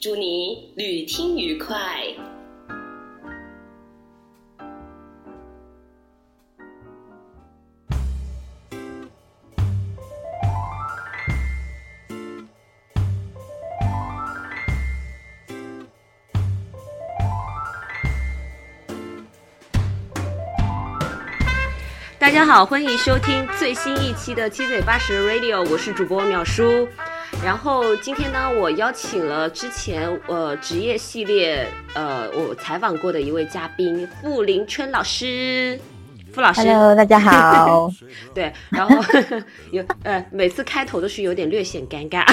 祝你旅听愉快。大家好，欢迎收听最新一期的七嘴八舌 Radio，我是主播淼叔。然后今天呢，我邀请了之前呃职业系列呃我采访过的一位嘉宾傅林春老师，傅老师，Hello，大家好。对，然后有呃每次开头都是有点略显尴尬。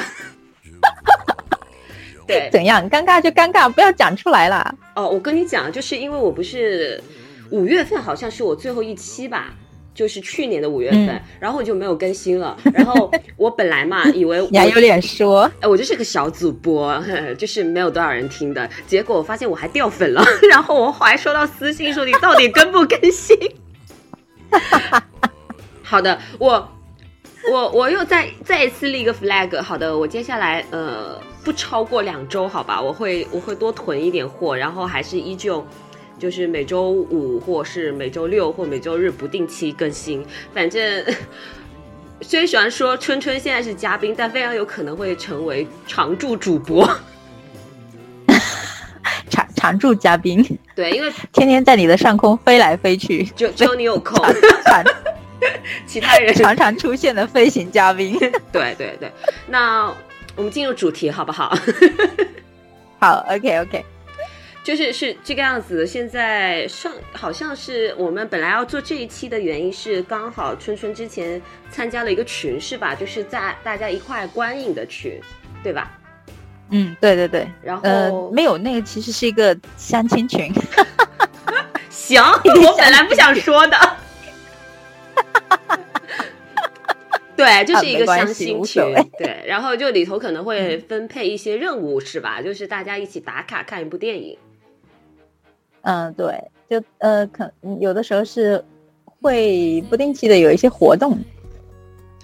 对，怎样？尴尬就尴尬，不要讲出来了。哦，我跟你讲，就是因为我不是五月份好像是我最后一期吧。就是去年的五月份，然后我就没有更新了。然后我本来嘛，以为你还有脸说，哎，我就是个小主播，就是没有多少人听的。结果我发现我还掉粉了，然后我还收到私信说你到底更不更新？好的，我我我又再再一次立一个 flag。好的，我接下来呃不超过两周，好吧，我会我会多囤一点货，然后还是依旧。就是每周五或是每周六或每周日不定期更新，反正 虽然说春春现在是嘉宾，但非常有可能会成为常驻主播，常常驻嘉宾。对，因为天天在你的上空飞来飞去，就只有你有空，其他人常常出现的飞行嘉宾。对对对，那我们进入主题好不好？好，OK OK。就是是这个样子，现在上好像是我们本来要做这一期的原因是刚好春春之前参加了一个群是吧？就是在大家一块观影的群，对吧？嗯，对对对。然后呃，没有那个其实是一个相亲群。行，我本来不想说的。对，就是一个相亲群。对，然后就里头可能会分配一些任务是吧？就是大家一起打卡看一部电影。嗯，对，就呃，可有的时候是会不定期的有一些活动，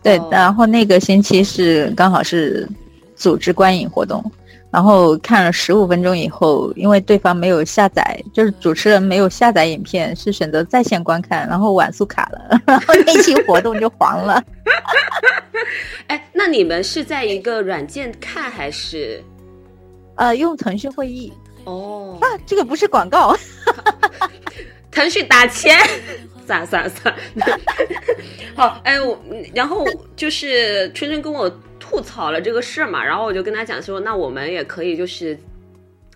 对，然后那个星期是刚好是组织观影活动，然后看了十五分钟以后，因为对方没有下载，就是主持人没有下载影片，是选择在线观看，然后网速卡了，然后那期活动就黄了。哎，那你们是在一个软件看还是？呃，用腾讯会议。哦，啊，这个不是广告，腾讯打钱，算了算了算了。好，哎，我然后就是春春跟我吐槽了这个事嘛，然后我就跟他讲说，那我们也可以就是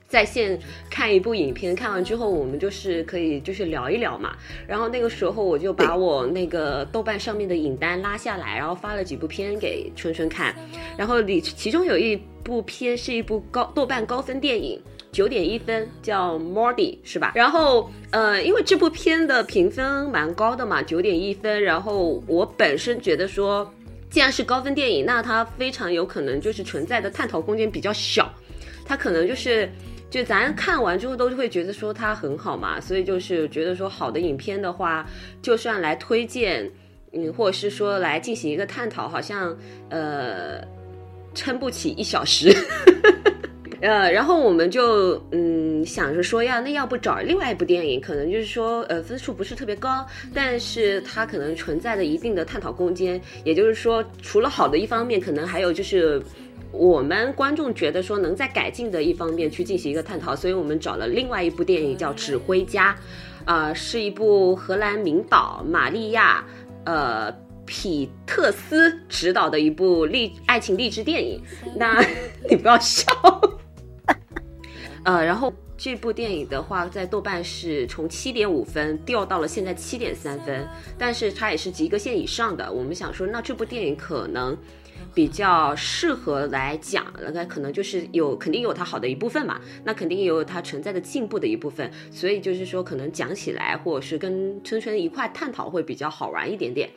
在线看一部影片，看完之后我们就是可以就是聊一聊嘛。然后那个时候我就把我那个豆瓣上面的影单拉下来，然后发了几部片给春春看，然后里其中有一部片是一部高豆瓣高分电影。九点一分，叫 Mordy 是吧？然后，呃，因为这部片的评分蛮高的嘛，九点一分。然后我本身觉得说，既然是高分电影，那它非常有可能就是存在的探讨空间比较小，它可能就是，就咱看完之后都会觉得说它很好嘛。所以就是觉得说，好的影片的话，就算来推荐，嗯，或者是说来进行一个探讨，好像呃，撑不起一小时。呃，然后我们就嗯想着说呀，那要不找另外一部电影，可能就是说呃分数不是特别高，但是它可能存在着一定的探讨空间。也就是说，除了好的一方面，可能还有就是我们观众觉得说能在改进的一方面去进行一个探讨。所以我们找了另外一部电影叫《指挥家》，啊，是一部荷兰名导玛利亚呃皮特斯执导的一部励爱情励志电影。那 你不要笑。呃，然后这部电影的话，在豆瓣是从七点五分掉到了现在七点三分，但是它也是及格线以上的。我们想说，那这部电影可能比较适合来讲，那可能就是有肯定有它好的一部分嘛，那肯定也有它存在的进步的一部分。所以就是说，可能讲起来或者是跟春春一块探讨会比较好玩一点点。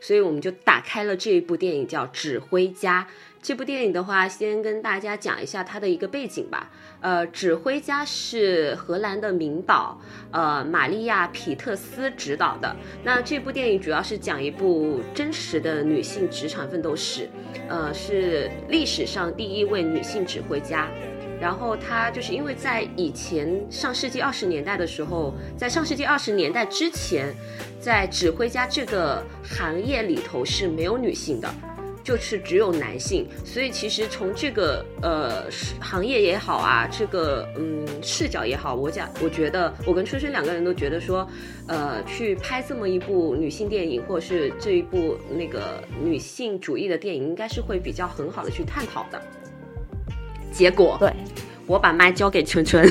所以我们就打开了这一部电影，叫《指挥家》。这部电影的话，先跟大家讲一下它的一个背景吧。呃，指挥家是荷兰的名导，呃，玛利亚·皮特斯执导的。那这部电影主要是讲一部真实的女性职场奋斗史，呃，是历史上第一位女性指挥家。然后她就是因为在以前上世纪二十年代的时候，在上世纪二十年代之前，在指挥家这个行业里头是没有女性的。就是只有男性，所以其实从这个呃行业也好啊，这个嗯视角也好，我讲我觉得我跟春春两个人都觉得说，呃，去拍这么一部女性电影，或者是这一部那个女性主义的电影，应该是会比较很好的去探讨的。结果，对，我把麦交给春春。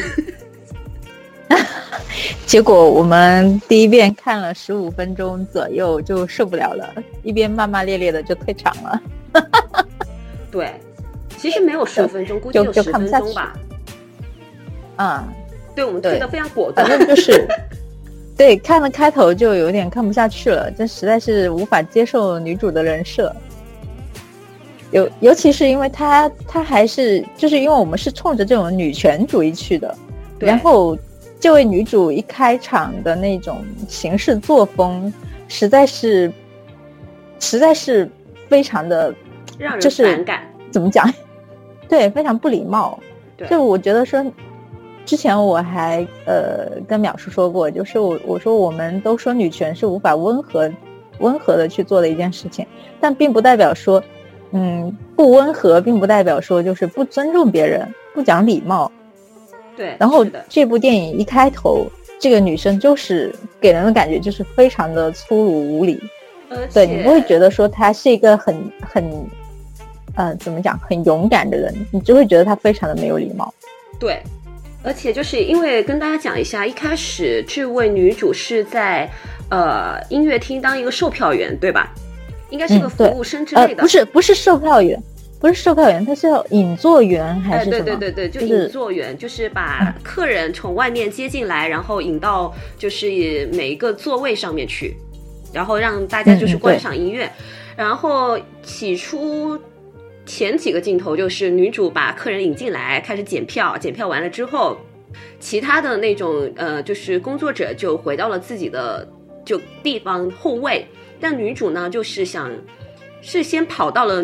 结果我们第一遍看了十五分钟左右就受不了了，一边骂骂咧咧的就退场了。对，其实没有十五分钟，估计有十分钟吧。嗯，对，我们退的非常果断。反正就是，对，看了开头就有点看不下去了，这实在是无法接受女主的人设。尤尤其是因为她，她还是就是因为我们是冲着这种女权主义去的，然后。这位女主一开场的那种行事作风，实在是，实在是非常的让人反感。怎么讲？对，非常不礼貌。就我觉得说，之前我还呃跟淼叔说过，就是我我说我们都说女权是无法温和温和的去做的一件事情，但并不代表说，嗯，不温和，并不代表说就是不尊重别人，不讲礼貌。对，然后这部电影一开头，这个女生就是给人的感觉就是非常的粗鲁无礼，对你不会觉得说她是一个很很，呃，怎么讲，很勇敢的人，你就会觉得她非常的没有礼貌。对，而且就是因为跟大家讲一下，一开始这位女主是在呃音乐厅当一个售票员，对吧？应该是个服务生之类的，不是不是售票员。不是售票员，他是引座员还是什么？对对对对，就引座员，就是把客人从外面接进来，然后引到就是每一个座位上面去，然后让大家就是观赏音乐。然后起初前几个镜头就是女主把客人引进来，开始检票，检票完了之后，其他的那种呃就是工作者就回到了自己的就地方后位，但女主呢就是想是先跑到了。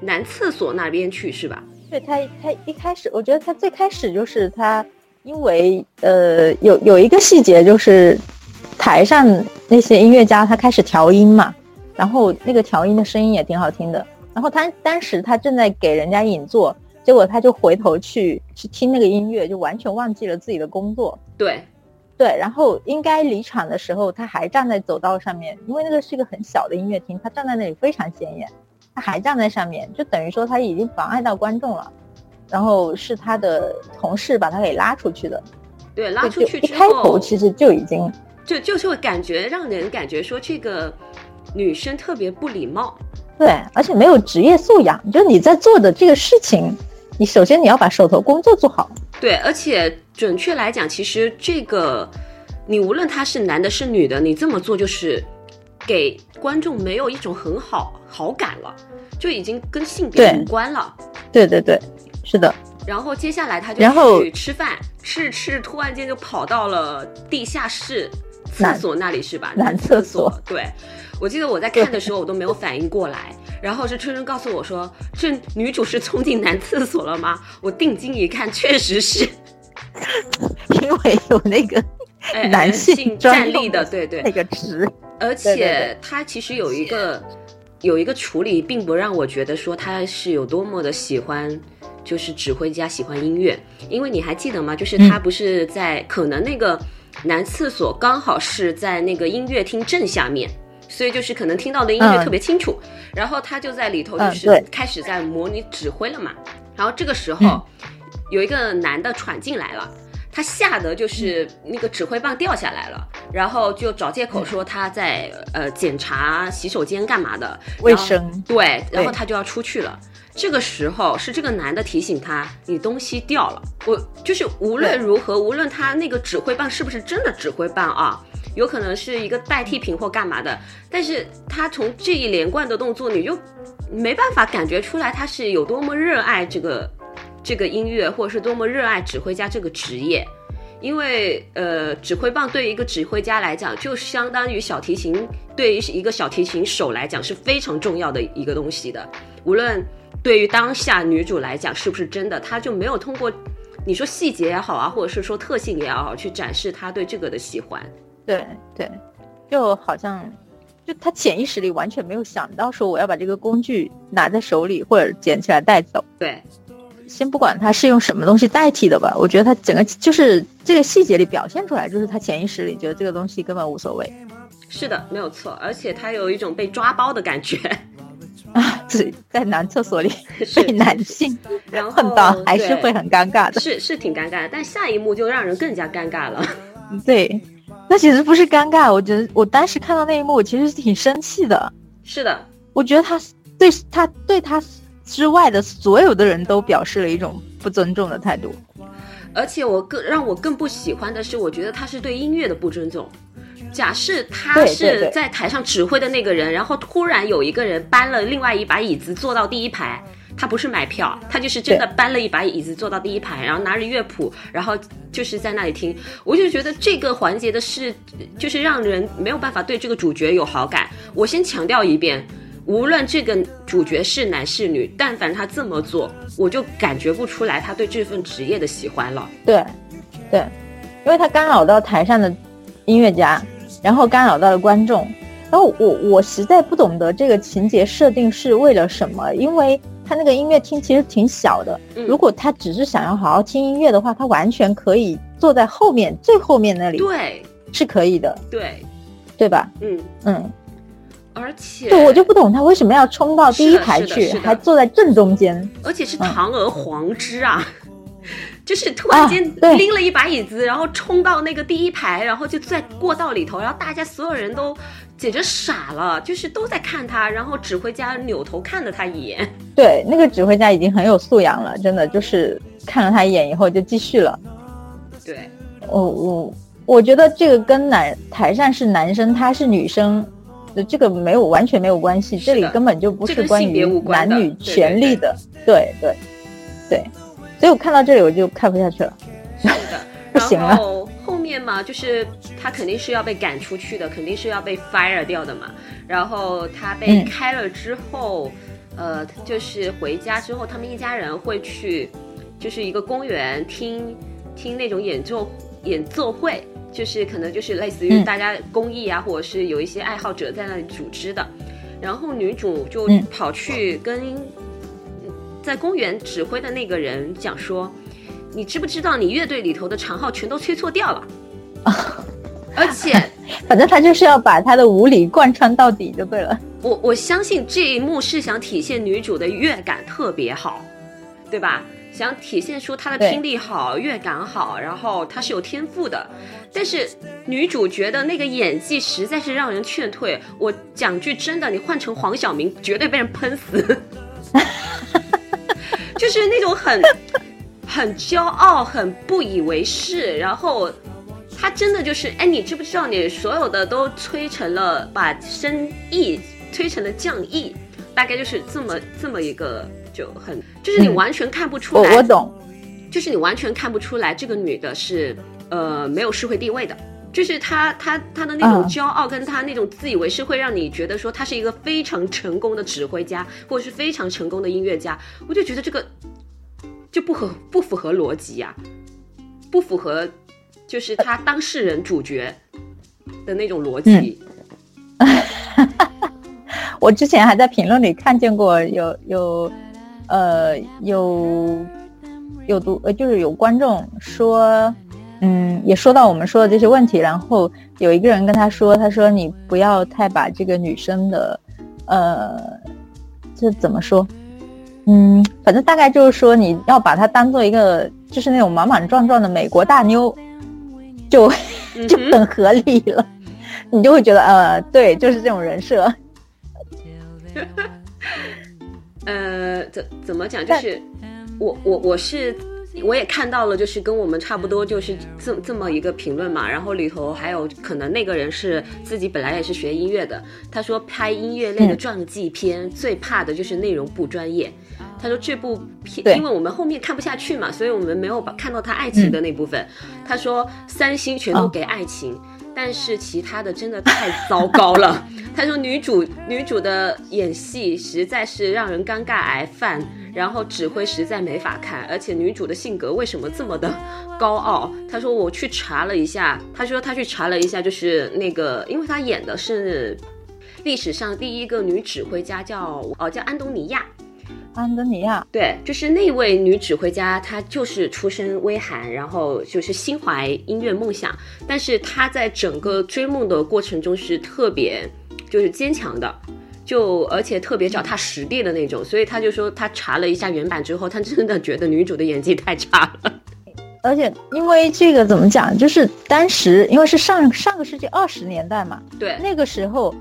男厕所那边去是吧？对他，他一开始，我觉得他最开始就是他，因为呃，有有一个细节就是台上那些音乐家他开始调音嘛，然后那个调音的声音也挺好听的。然后他当时他正在给人家引座，结果他就回头去去听那个音乐，就完全忘记了自己的工作。对，对。然后应该离场的时候，他还站在走道上面，因为那个是一个很小的音乐厅，他站在那里非常显眼。他还站在上面，就等于说他已经妨碍到观众了。然后是他的同事把他给拉出去的。对，拉出去一开头其实就已经就就是会感觉让人感觉说这个女生特别不礼貌。对，而且没有职业素养。就是你在做的这个事情，你首先你要把手头工作做好。对，而且准确来讲，其实这个你无论他是男的是女的，你这么做就是。给观众没有一种很好好感了，就已经跟性别无关了。对对对，是的。然后接下来他就去吃饭，吃吃，突然间就跑到了地下室厕所那里，是吧？男厕所。对，我记得我在看的时候，我都没有反应过来。然后是春春告诉我说：“这女主是冲进男厕所了吗？” 我定睛一看，确实是，因为有那个男性站立的，对对，那个值。而且他其实有一个有一个处理，并不让我觉得说他是有多么的喜欢，就是指挥家喜欢音乐。因为你还记得吗？就是他不是在可能那个男厕所刚好是在那个音乐厅正下面，所以就是可能听到的音乐特别清楚。然后他就在里头就是开始在模拟指挥了嘛。然后这个时候有一个男的闯进来了。他吓得就是那个指挥棒掉下来了，然后就找借口说他在呃检查洗手间干嘛的卫生，对，然后他就要出去了。这个时候是这个男的提醒他，你东西掉了。我就是无论如何，无论他那个指挥棒是不是真的指挥棒啊，有可能是一个代替品或干嘛的，但是他从这一连贯的动作，你就没办法感觉出来他是有多么热爱这个这个音乐，或者是多么热爱指挥家这个职业。因为呃，指挥棒对于一个指挥家来讲，就相当于小提琴对于一个小提琴手来讲是非常重要的一个东西的，无论。对于当下女主来讲，是不是真的？她就没有通过你说细节也好啊，或者是说特性也好，去展示她对这个的喜欢。对对，就好像就她潜意识里完全没有想到说我要把这个工具拿在手里或者捡起来带走。对，先不管他是用什么东西代替的吧，我觉得他整个就是这个细节里表现出来，就是他潜意识里觉得这个东西根本无所谓。是的，没有错，而且他有一种被抓包的感觉。啊，在在男厕所里被男性碰到，还是会很尴尬的。是是挺尴尬的，但下一幕就让人更加尴尬了。对，那其实不是尴尬，我觉得我当时看到那一幕，我其实是挺生气的。是的，我觉得他对他对他之外的所有的人都表示了一种不尊重的态度。而且我更让我更不喜欢的是，我觉得他是对音乐的不尊重。假设他是在台上指挥的那个人，然后突然有一个人搬了另外一把椅子坐到第一排，他不是买票，他就是真的搬了一把椅子坐到第一排，然后拿着乐谱，然后就是在那里听。我就觉得这个环节的是，就是让人没有办法对这个主角有好感。我先强调一遍，无论这个主角是男是女，但凡他这么做，我就感觉不出来他对这份职业的喜欢了。对，对，因为他干扰到台上的音乐家。然后干扰到了观众，然后我我实在不懂得这个情节设定是为了什么，因为他那个音乐厅其实挺小的，如果他只是想要好好听音乐的话，他完全可以坐在后面最后面那里，对，是可以的，对，对吧？嗯嗯，而且对我就不懂他为什么要冲到第一排去，还坐在正中间，而且是堂而皇之啊。就是突然间拎了一把椅子，然后冲到那个第一排，然后就在过道里头，然后大家所有人都简直傻了，就是都在看他，然后指挥家扭头看了他一眼。对，那个指挥家已经很有素养了，真的就是看了他一眼以后就继续了。对，我我我觉得这个跟男台上是男生，他是女生，这个没有完全没有关系，这里根本就不是关于男女权利的。对对对。所以我看到这里我就看不下去了，是的，不行了。然后后面嘛，就是他肯定是要被赶出去的，肯定是要被 fire 掉的嘛。然后他被开了之后，呃，就是回家之后，他们一家人会去，就是一个公园听听那种演奏演奏会，就是可能就是类似于大家公益啊，或者是有一些爱好者在那里组织的。然后女主就跑去跟。在公园指挥的那个人讲说：“你知不知道你乐队里头的长号全都吹错调了？而且，反正他就是要把他的无理贯穿到底就对了。我我相信这一幕是想体现女主的乐感特别好，对吧？想体现出她的听力好、乐感好，然后她是有天赋的。但是女主角的那个演技实在是让人劝退。我讲句真的，你换成黄晓明，绝对被人喷死。”就是那种很很骄傲、很不以为是，然后他真的就是，哎，你知不知道，你所有的都吹成了，把声意吹成了降 E，大概就是这么这么一个，就很，就是你完全看不出来，我懂，就是你完全看不出来这个女的是呃没有社会地位的。就是她，她，她的那种骄傲，跟她那种自以为是，会让你觉得说她是一个非常成功的指挥家，或者是非常成功的音乐家。我就觉得这个就不合不符合逻辑呀，不符合就是他当事人主角的那种逻辑。我之前还在评论里看见过有有呃有有读呃就是有观众说。嗯，也说到我们说的这些问题，然后有一个人跟他说，他说你不要太把这个女生的，呃，这怎么说？嗯，反正大概就是说你要把她当做一个就是那种莽莽撞撞的美国大妞，就 就很合理了。你就会觉得，呃，对，就是这种人设。呃，怎怎么讲？就是我我我是我也看到了，就是跟我们差不多，就是这这么一个评论嘛。然后里头还有可能那个人是自己本来也是学音乐的，他说拍音乐类的传记片最怕的就是内容不专业。他说这部片，因为我们后面看不下去嘛，所以我们没有把看到他爱情的那部分。他说三星全都给爱情。但是其他的真的太糟糕了。他说女主女主的演戏实在是让人尴尬癌犯，然后指挥实在没法看，而且女主的性格为什么这么的高傲？他说我去查了一下，他说他去查了一下，就是那个，因为他演的是历史上第一个女指挥家，叫哦叫安东尼亚。安德尼亚，对，就是那位女指挥家，她就是出身微寒，然后就是心怀音乐梦想，但是她在整个追梦的过程中是特别就是坚强的，就而且特别脚踏实地的那种，所以他就说他查了一下原版之后，他真的觉得女主的演技太差了，而且因为这个怎么讲，就是当时因为是上上个世纪二十年代嘛，对，那个时候。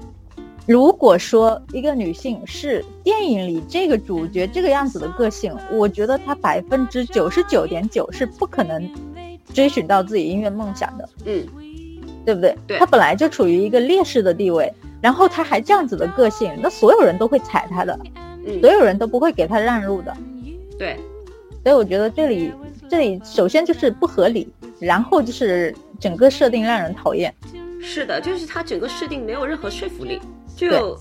如果说一个女性是电影里这个主角这个样子的个性，我觉得她百分之九十九点九是不可能追寻到自己音乐梦想的。嗯，对不对？对。她本来就处于一个劣势的地位，然后她还这样子的个性，那所有人都会踩她的，所有人都不会给她让路的。对。所以我觉得这里这里首先就是不合理，然后就是整个设定让人讨厌。是的，就是它整个设定没有任何说服力。就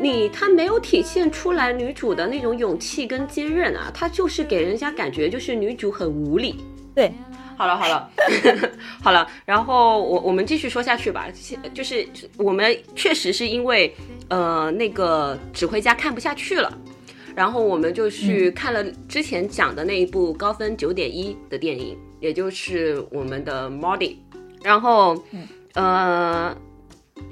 你，他没有体现出来女主的那种勇气跟坚韧啊，他就是给人家感觉就是女主很无力。对，好了好了 好了，然后我我们继续说下去吧。就是我们确实是因为呃那个指挥家看不下去了，然后我们就去看了之前讲的那一部高分九点一的电影，也就是我们的 Modi 然后呃。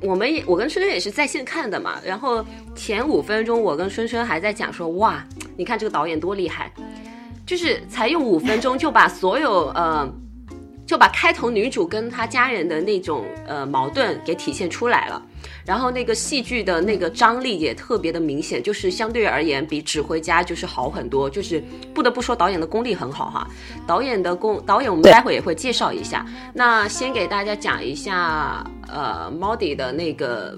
我们也，我跟春春也是在线看的嘛。然后前五分钟，我跟春春还在讲说，哇，你看这个导演多厉害，就是才用五分钟就把所有呃，就把开头女主跟她家人的那种呃矛盾给体现出来了。然后那个戏剧的那个张力也特别的明显，就是相对而言比指挥家就是好很多，就是不得不说导演的功力很好哈。导演的功，导演我们待会也会介绍一下。那先给大家讲一下，呃，Modi 的那个。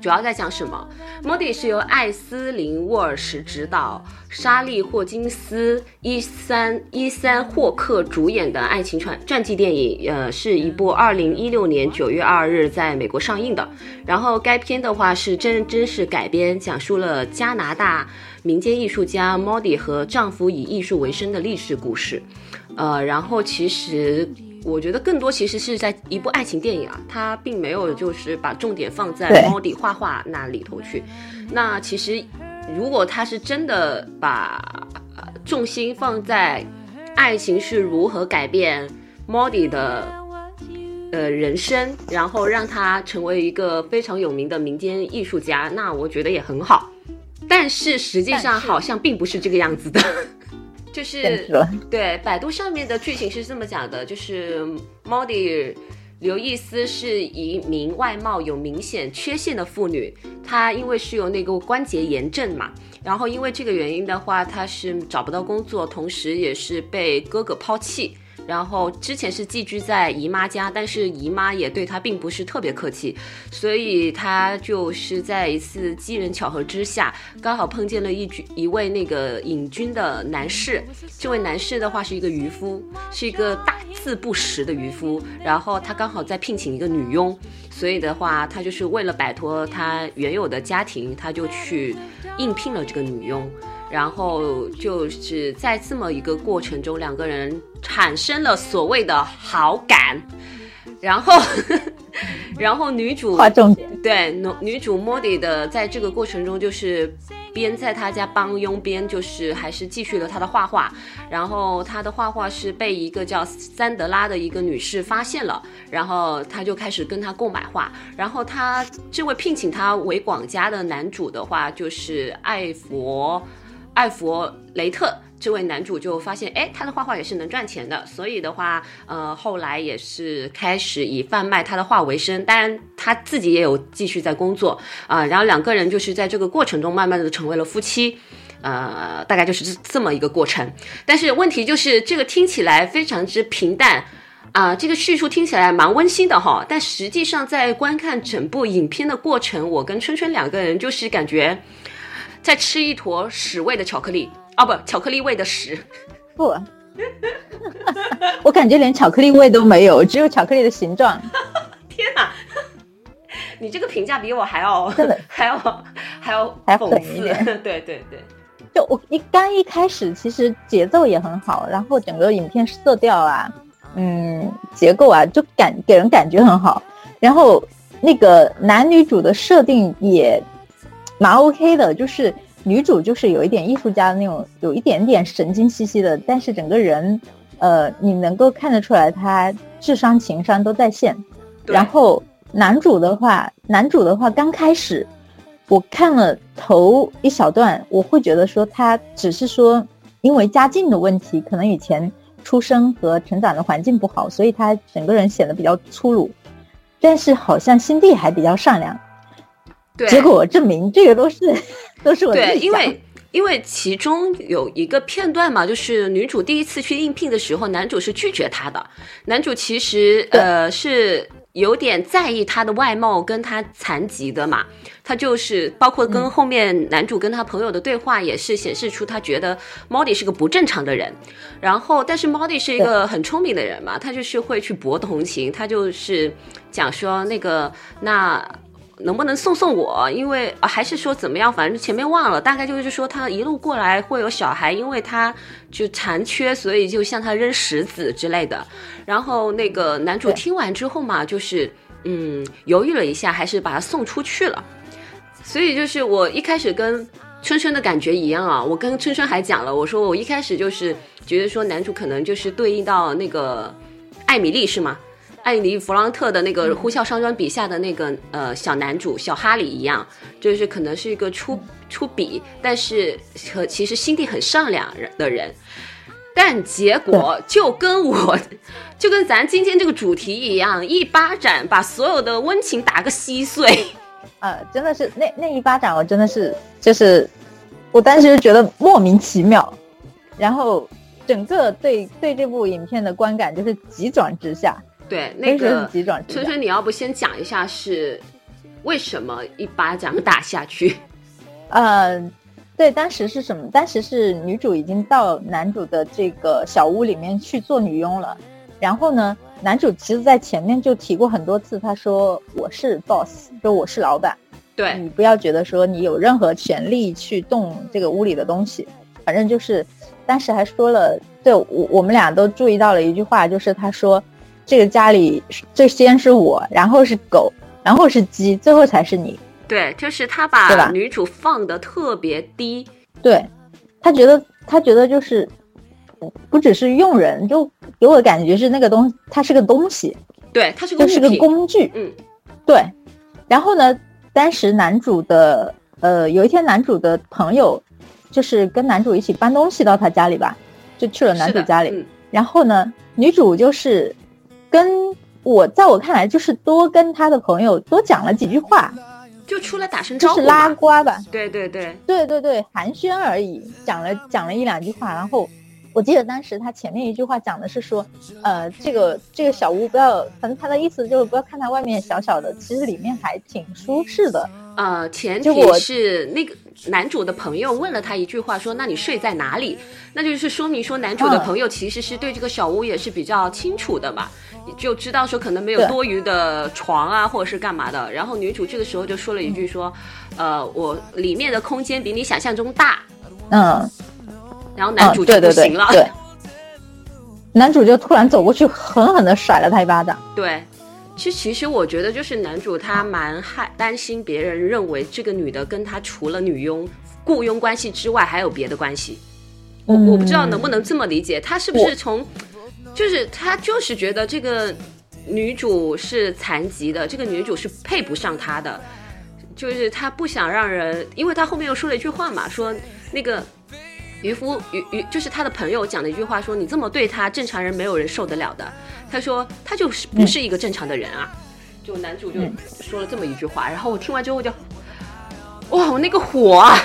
主要在讲什么？Modi 是由艾斯林沃尔什执导，莎莉霍金斯、伊三伊三霍克主演的爱情传传记电影。呃，是一部二零一六年九月二日在美国上映的。然后该片的话是真真事改编，讲述了加拿大民间艺术家 Modi 和丈夫以艺术为生的历史故事。呃，然后其实。我觉得更多其实是在一部爱情电影啊，它并没有就是把重点放在猫迪画画那里头去。那其实如果他是真的把重心放在爱情是如何改变猫迪的呃人生，然后让他成为一个非常有名的民间艺术家，那我觉得也很好。但是实际上好像并不是这个样子的。就是对百度上面的剧情是这么讲的，就是 Modi 刘易斯是一名外貌有明显缺陷的妇女，她因为是有那个关节炎症嘛，然后因为这个原因的话，她是找不到工作，同时也是被哥哥抛弃。然后之前是寄居在姨妈家，但是姨妈也对她并不是特别客气，所以她就是在一次机缘巧合之下，刚好碰见了一一位那个隐居的男士。这位男士的话是一个渔夫，是一个大字不识的渔夫。然后他刚好在聘请一个女佣，所以的话，他就是为了摆脱他原有的家庭，他就去应聘了这个女佣。然后就是在这么一个过程中，两个人产生了所谓的好感，然后，然后女主划重点，对女女主莫迪的在这个过程中，就是边在他家帮佣，边就是还是继续了他的画画。然后他的画画是被一个叫三德拉的一个女士发现了，然后他就开始跟他购买画。然后他这位聘请他为管家的男主的话，就是艾佛。艾弗雷特。这位男主就发现，哎，他的画画也是能赚钱的，所以的话，呃，后来也是开始以贩卖他的画为生。当然，他自己也有继续在工作啊。然后两个人就是在这个过程中慢慢的成为了夫妻，呃，大概就是这这么一个过程。但是问题就是这个听起来非常之平淡啊，这个叙述听起来蛮温馨的哈。但实际上在观看整部影片的过程，我跟春春两个人就是感觉在吃一坨屎味的巧克力。啊不，巧克力味的屎，不，我感觉连巧克力味都没有，只有巧克力的形状。天哪，你这个评价比我还要真的还要还要还讽狠一点刺。对对对，就我一刚一开始，其实节奏也很好，然后整个影片色调啊，嗯，结构啊，就感给人感觉很好。然后那个男女主的设定也蛮 OK 的，就是女主就是有一点艺术家的那种，有一点点神经兮兮的，但是整个人，呃，你能够看得出来她智商情商都在线。然后男主的话，男主的话刚开始我看了头一小段，我会觉得说他只是说因为家境的问题，可能以前出生和成长的环境不好，所以他整个人显得比较粗鲁，但是好像心地还比较善良。对，结果证明这个都是 都是我对，因为因为其中有一个片段嘛，就是女主第一次去应聘的时候，男主是拒绝她的。男主其实呃是有点在意她的外貌跟她残疾的嘛，他就是包括跟嗯后面男主跟他朋友的对话，也是显示出他觉得 Molly 是个不正常的人。然后，但是 Molly 是一个很聪明的人嘛，他就是会去博同情，他就是讲说那个那。能不能送送我？因为、啊、还是说怎么样？反正前面忘了，大概就是说他一路过来会有小孩，因为他就残缺，所以就向他扔石子之类的。然后那个男主听完之后嘛，就是嗯犹豫了一下，还是把他送出去了。所以就是我一开始跟春春的感觉一样啊，我跟春春还讲了，我说我一开始就是觉得说男主可能就是对应到那个艾米丽是吗？艾米丽·弗朗特的那个《呼啸山庄》笔下的那个呃小男主小哈里一样，就是可能是一个出出笔，但是和其实心地很善良的人，但结果就跟我就跟咱今天这个主题一样，一巴掌把所有的温情打个稀碎。呃，真的是那那一巴掌，我真的是就是，我当时就觉得莫名其妙，然后整个对对这部影片的观感就是急转直下，对，那个。春春，你要不先讲一下是为什么一巴掌打下去？呃，对，当时是什么？当时是女主已经到男主的这个小屋里面去做女佣了。然后呢，男主其实在前面就提过很多次，他说我是 boss，就我是老板，对你不要觉得说你有任何权利去动这个屋里的东西。反正就是当时还说了，对我我们俩都注意到了一句话，就是他说这个家里最先是我，然后是狗，然后是鸡，最后才是你。对，就是他把女主放的特别低。对他觉得他觉得就是不只是用人，就给我的感觉是那个东它是个东西，对，它是个就是个。工具。嗯，对。然后呢，当时男主的呃，有一天男主的朋友就是跟男主一起搬东西到他家里吧，就去了男主家里。嗯然后呢，女主就是跟我在我看来就是多跟他的朋友多讲了几句话，就出来打声招呼就是拉。呱吧。对对对，对对对，寒暄而已，讲了讲了一两句话，然后我记得当时他前面一句话讲的是说，呃，这个这个小屋不要，反正他的意思就是不要看它外面小小的，其实里面还挺舒适的。呃，前提是那个男主的朋友问了他一句话，说：“那你睡在哪里？”那就是说明说男主的嗯朋友其实是对这个小屋也是比较清楚的嘛，就知道说可能没有多余的床啊，或者是干嘛的。然后女主这个时候就说了一句说：“呃，我里面的空间比你想象中大。嗯，”然后男主就嗯、对对对不行了。对，男主就突然走过去，狠狠的甩了他一巴掌。对，其实其实我觉得就是男主他蛮害担心别人认为这个女的跟他除了女佣雇佣关系之外还有别的关系。我我不知道能不能这么理解，他是不是从，就是他就是觉得这个女主是残疾的，这个女主是配不上他的，就是他不想让人，因为他后面又说了一句话嘛，说那个渔夫渔渔就是他的朋友讲的一句话说：“你这么对他，正常人没有人受得了的。”他说他就是不是一个正常的人啊。就男主就说了这么一句话，然后我听完之后就，哇，我那个火啊，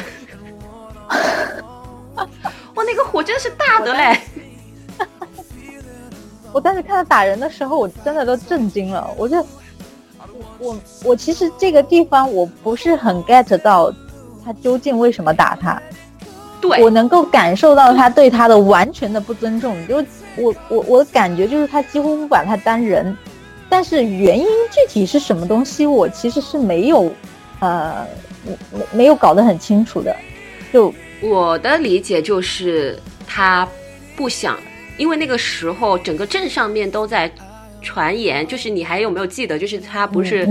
我那个火真是大的嘞！我当时看他打人的时候，我真的都震惊了。我就，我我其实这个地方我不是很 get 到他究竟为什么打他。对，我能够感受到他对他的完全的不尊重，就是我我我的感觉就是他几乎不把他当人，但是原因具体是什么东西，我其实是没有，呃，没没有搞得很清楚的。就我的理解就是他不想，因为那个时候整个镇上面都在。传言就是你还有没有记得？就是他不是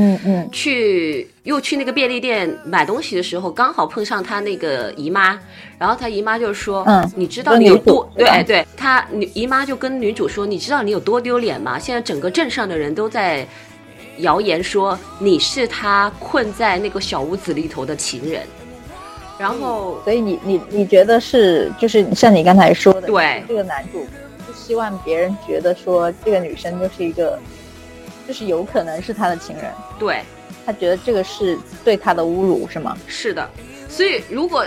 去又去那个便利店买东西的时候，刚好碰上他那个姨妈，然后他姨妈就说：“嗯，你知道你有多对对？”他女姨妈就跟女主说：“你知道你有多丢脸吗？现在整个镇上的人都在谣言说你是他困在那个小屋子里头的情人。”然后，所以你你你觉得是就是像你刚才说的，对这个男主。希望别人觉得说这个女生就是一个，就是有可能是他的情人，对他觉得这个是对他的侮辱，是吗？是的，所以如果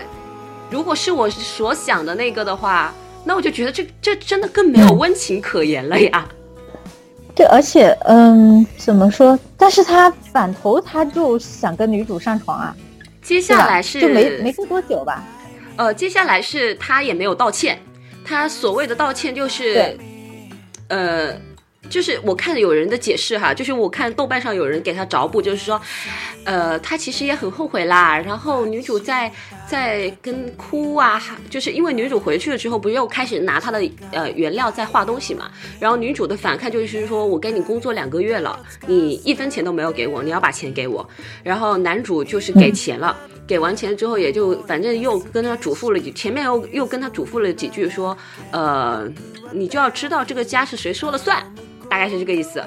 如果是我所想的那个的话，那我就觉得这这真的更没有温情可言了呀。对，而且嗯，怎么说？但是他反头他就想跟女主上床啊。接下来是就没没过多久吧？呃，接下来是他也没有道歉。他所谓的道歉就是，呃，就是我看有人的解释哈，就是我看豆瓣上有人给他找补，就是说，呃，他其实也很后悔啦。然后女主在在跟哭啊，就是因为女主回去了之后，不又开始拿他的呃原料在画东西嘛。然后女主的反抗就是说，我跟你工作两个月了，你一分钱都没有给我，你要把钱给我。然后男主就是给钱了。给完钱之后，也就反正又跟他嘱咐了几，前面又又跟他嘱咐了几句，说，呃，你就要知道这个家是谁说了算，大概是这个意思。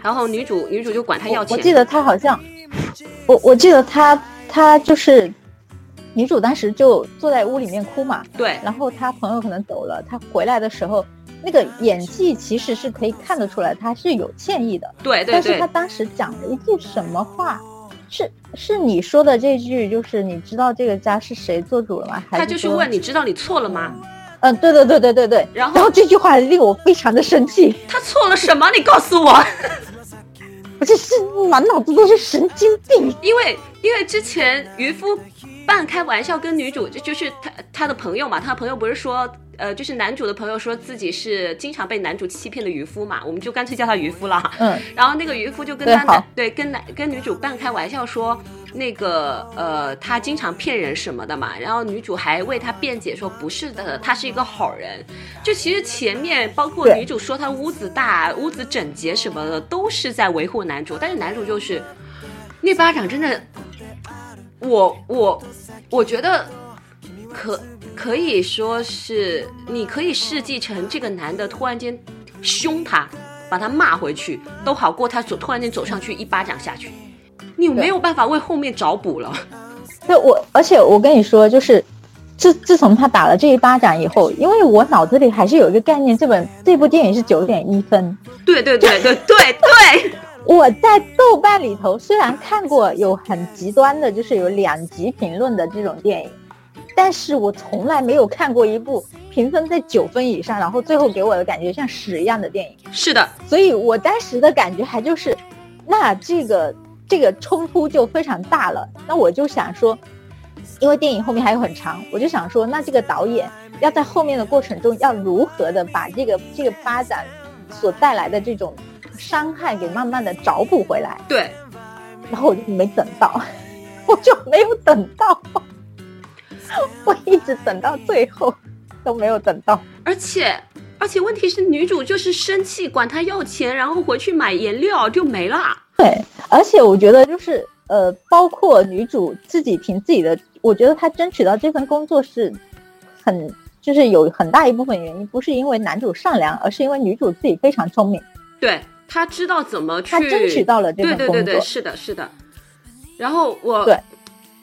然后女主女主就管他要钱。我记得他好像，我我记得他他就是，女主当时就坐在屋里面哭嘛。对。然后他朋友可能走了，他回来的时候，那个演技其实是可以看得出来，他是有歉意的。对对对。但是他当时讲了一句什么话？是是你说的这句，就是你知道这个家是谁做主了吗？他就是问你知道你错了吗？嗯，对对对对对对。然后然后这句话令我非常的生气。他错了什么？你告诉我。我这是满脑子都是神经病。因为因为之前渔夫半开玩笑跟女主，就就是他他的朋友嘛，他的朋友不是说。呃，就是男主的朋友说自己是经常被男主欺骗的渔夫嘛，我们就干脆叫他渔夫了。嗯，然后那个渔夫就跟他男对跟男跟女主半开玩笑说，那个呃他经常骗人什么的嘛，然后女主还为他辩解说不是的，他是一个好人。就其实前面包括女主说他屋子大、屋子整洁什么的，都是在维护男主，但是男主就是那巴掌真的，我我我觉得可。可以说是，你可以设计成这个男的突然间凶他，把他骂回去都好过他走突然间走上去一巴掌下去，你没有办法为后面找补了。对我，而且我跟你说，就是自自从他打了这一巴掌以后，因为我脑子里还是有一个概念，这本这部电影是九点一分。对对对对对对，我在豆瓣里头虽然看过有很极端的，就是有两极评论的这种电影。但是我从来没有看过一部评分在九分以上，然后最后给我的感觉像屎一样的电影。是的，所以我当时的感觉还就是，那这个这个冲突就非常大了。那我就想说，因为电影后面还有很长，我就想说，那这个导演要在后面的过程中要如何的把这个这个发展所带来的这种伤害给慢慢的找补回来。对，然后我就没等到，我就没有等到。我一直等到最后 都没有等到，而且而且问题是女主就是生气，管他要钱，然后回去买颜料就没了。对，而且我觉得就是呃，包括女主自己凭自己的，我觉得她争取到这份工作是很就是有很大一部分原因，不是因为男主善良，而是因为女主自己非常聪明。对，她知道怎么去，她争取到了这份工作。对对对对，是的，是的。然后我对。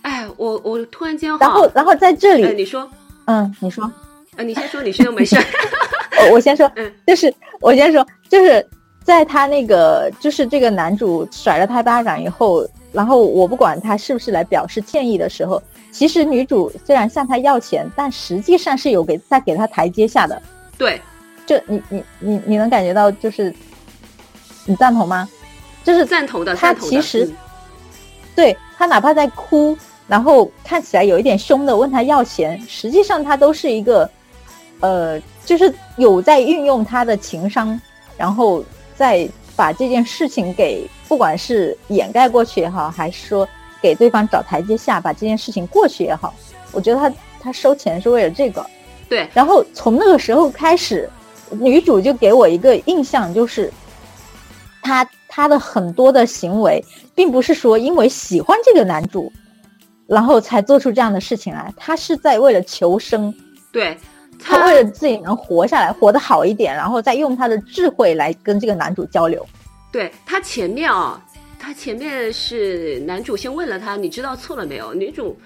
哎，我我突然间，然后然后在这里，你说，嗯，你说，呃，你先说，你先没事。我我先说嗯，就是我先说，就是在他那个，就是这个男主甩了他巴掌以后，然后我不管他是不是来表示歉意的时候，其实女主虽然向他要钱，但实际上是有给在给他台阶下的。对，就你你你你能感觉到，就是你赞同吗？就是赞同的，他。其实嗯对他哪怕在哭，然后看起来有一点凶的问他要钱，实际上他都是一个，呃，就是有在运用他的情商，然后再把这件事情给不管是掩盖过去也好，还是说给对方找台阶下，把这件事情过去也好，我觉得他他收钱是为了这个。对，然后从那个时候开始，女主就给我一个印象，就是她她的很多的行为，并不是说因为喜欢这个男主，然后才做出这样的事情来，他是在为了求生，对，他为了自己能活下来，活得好一点，然后再用他的智慧来跟这个男主交流。对他前面啊，他前面是男主先问了他，你知道错了没有？女主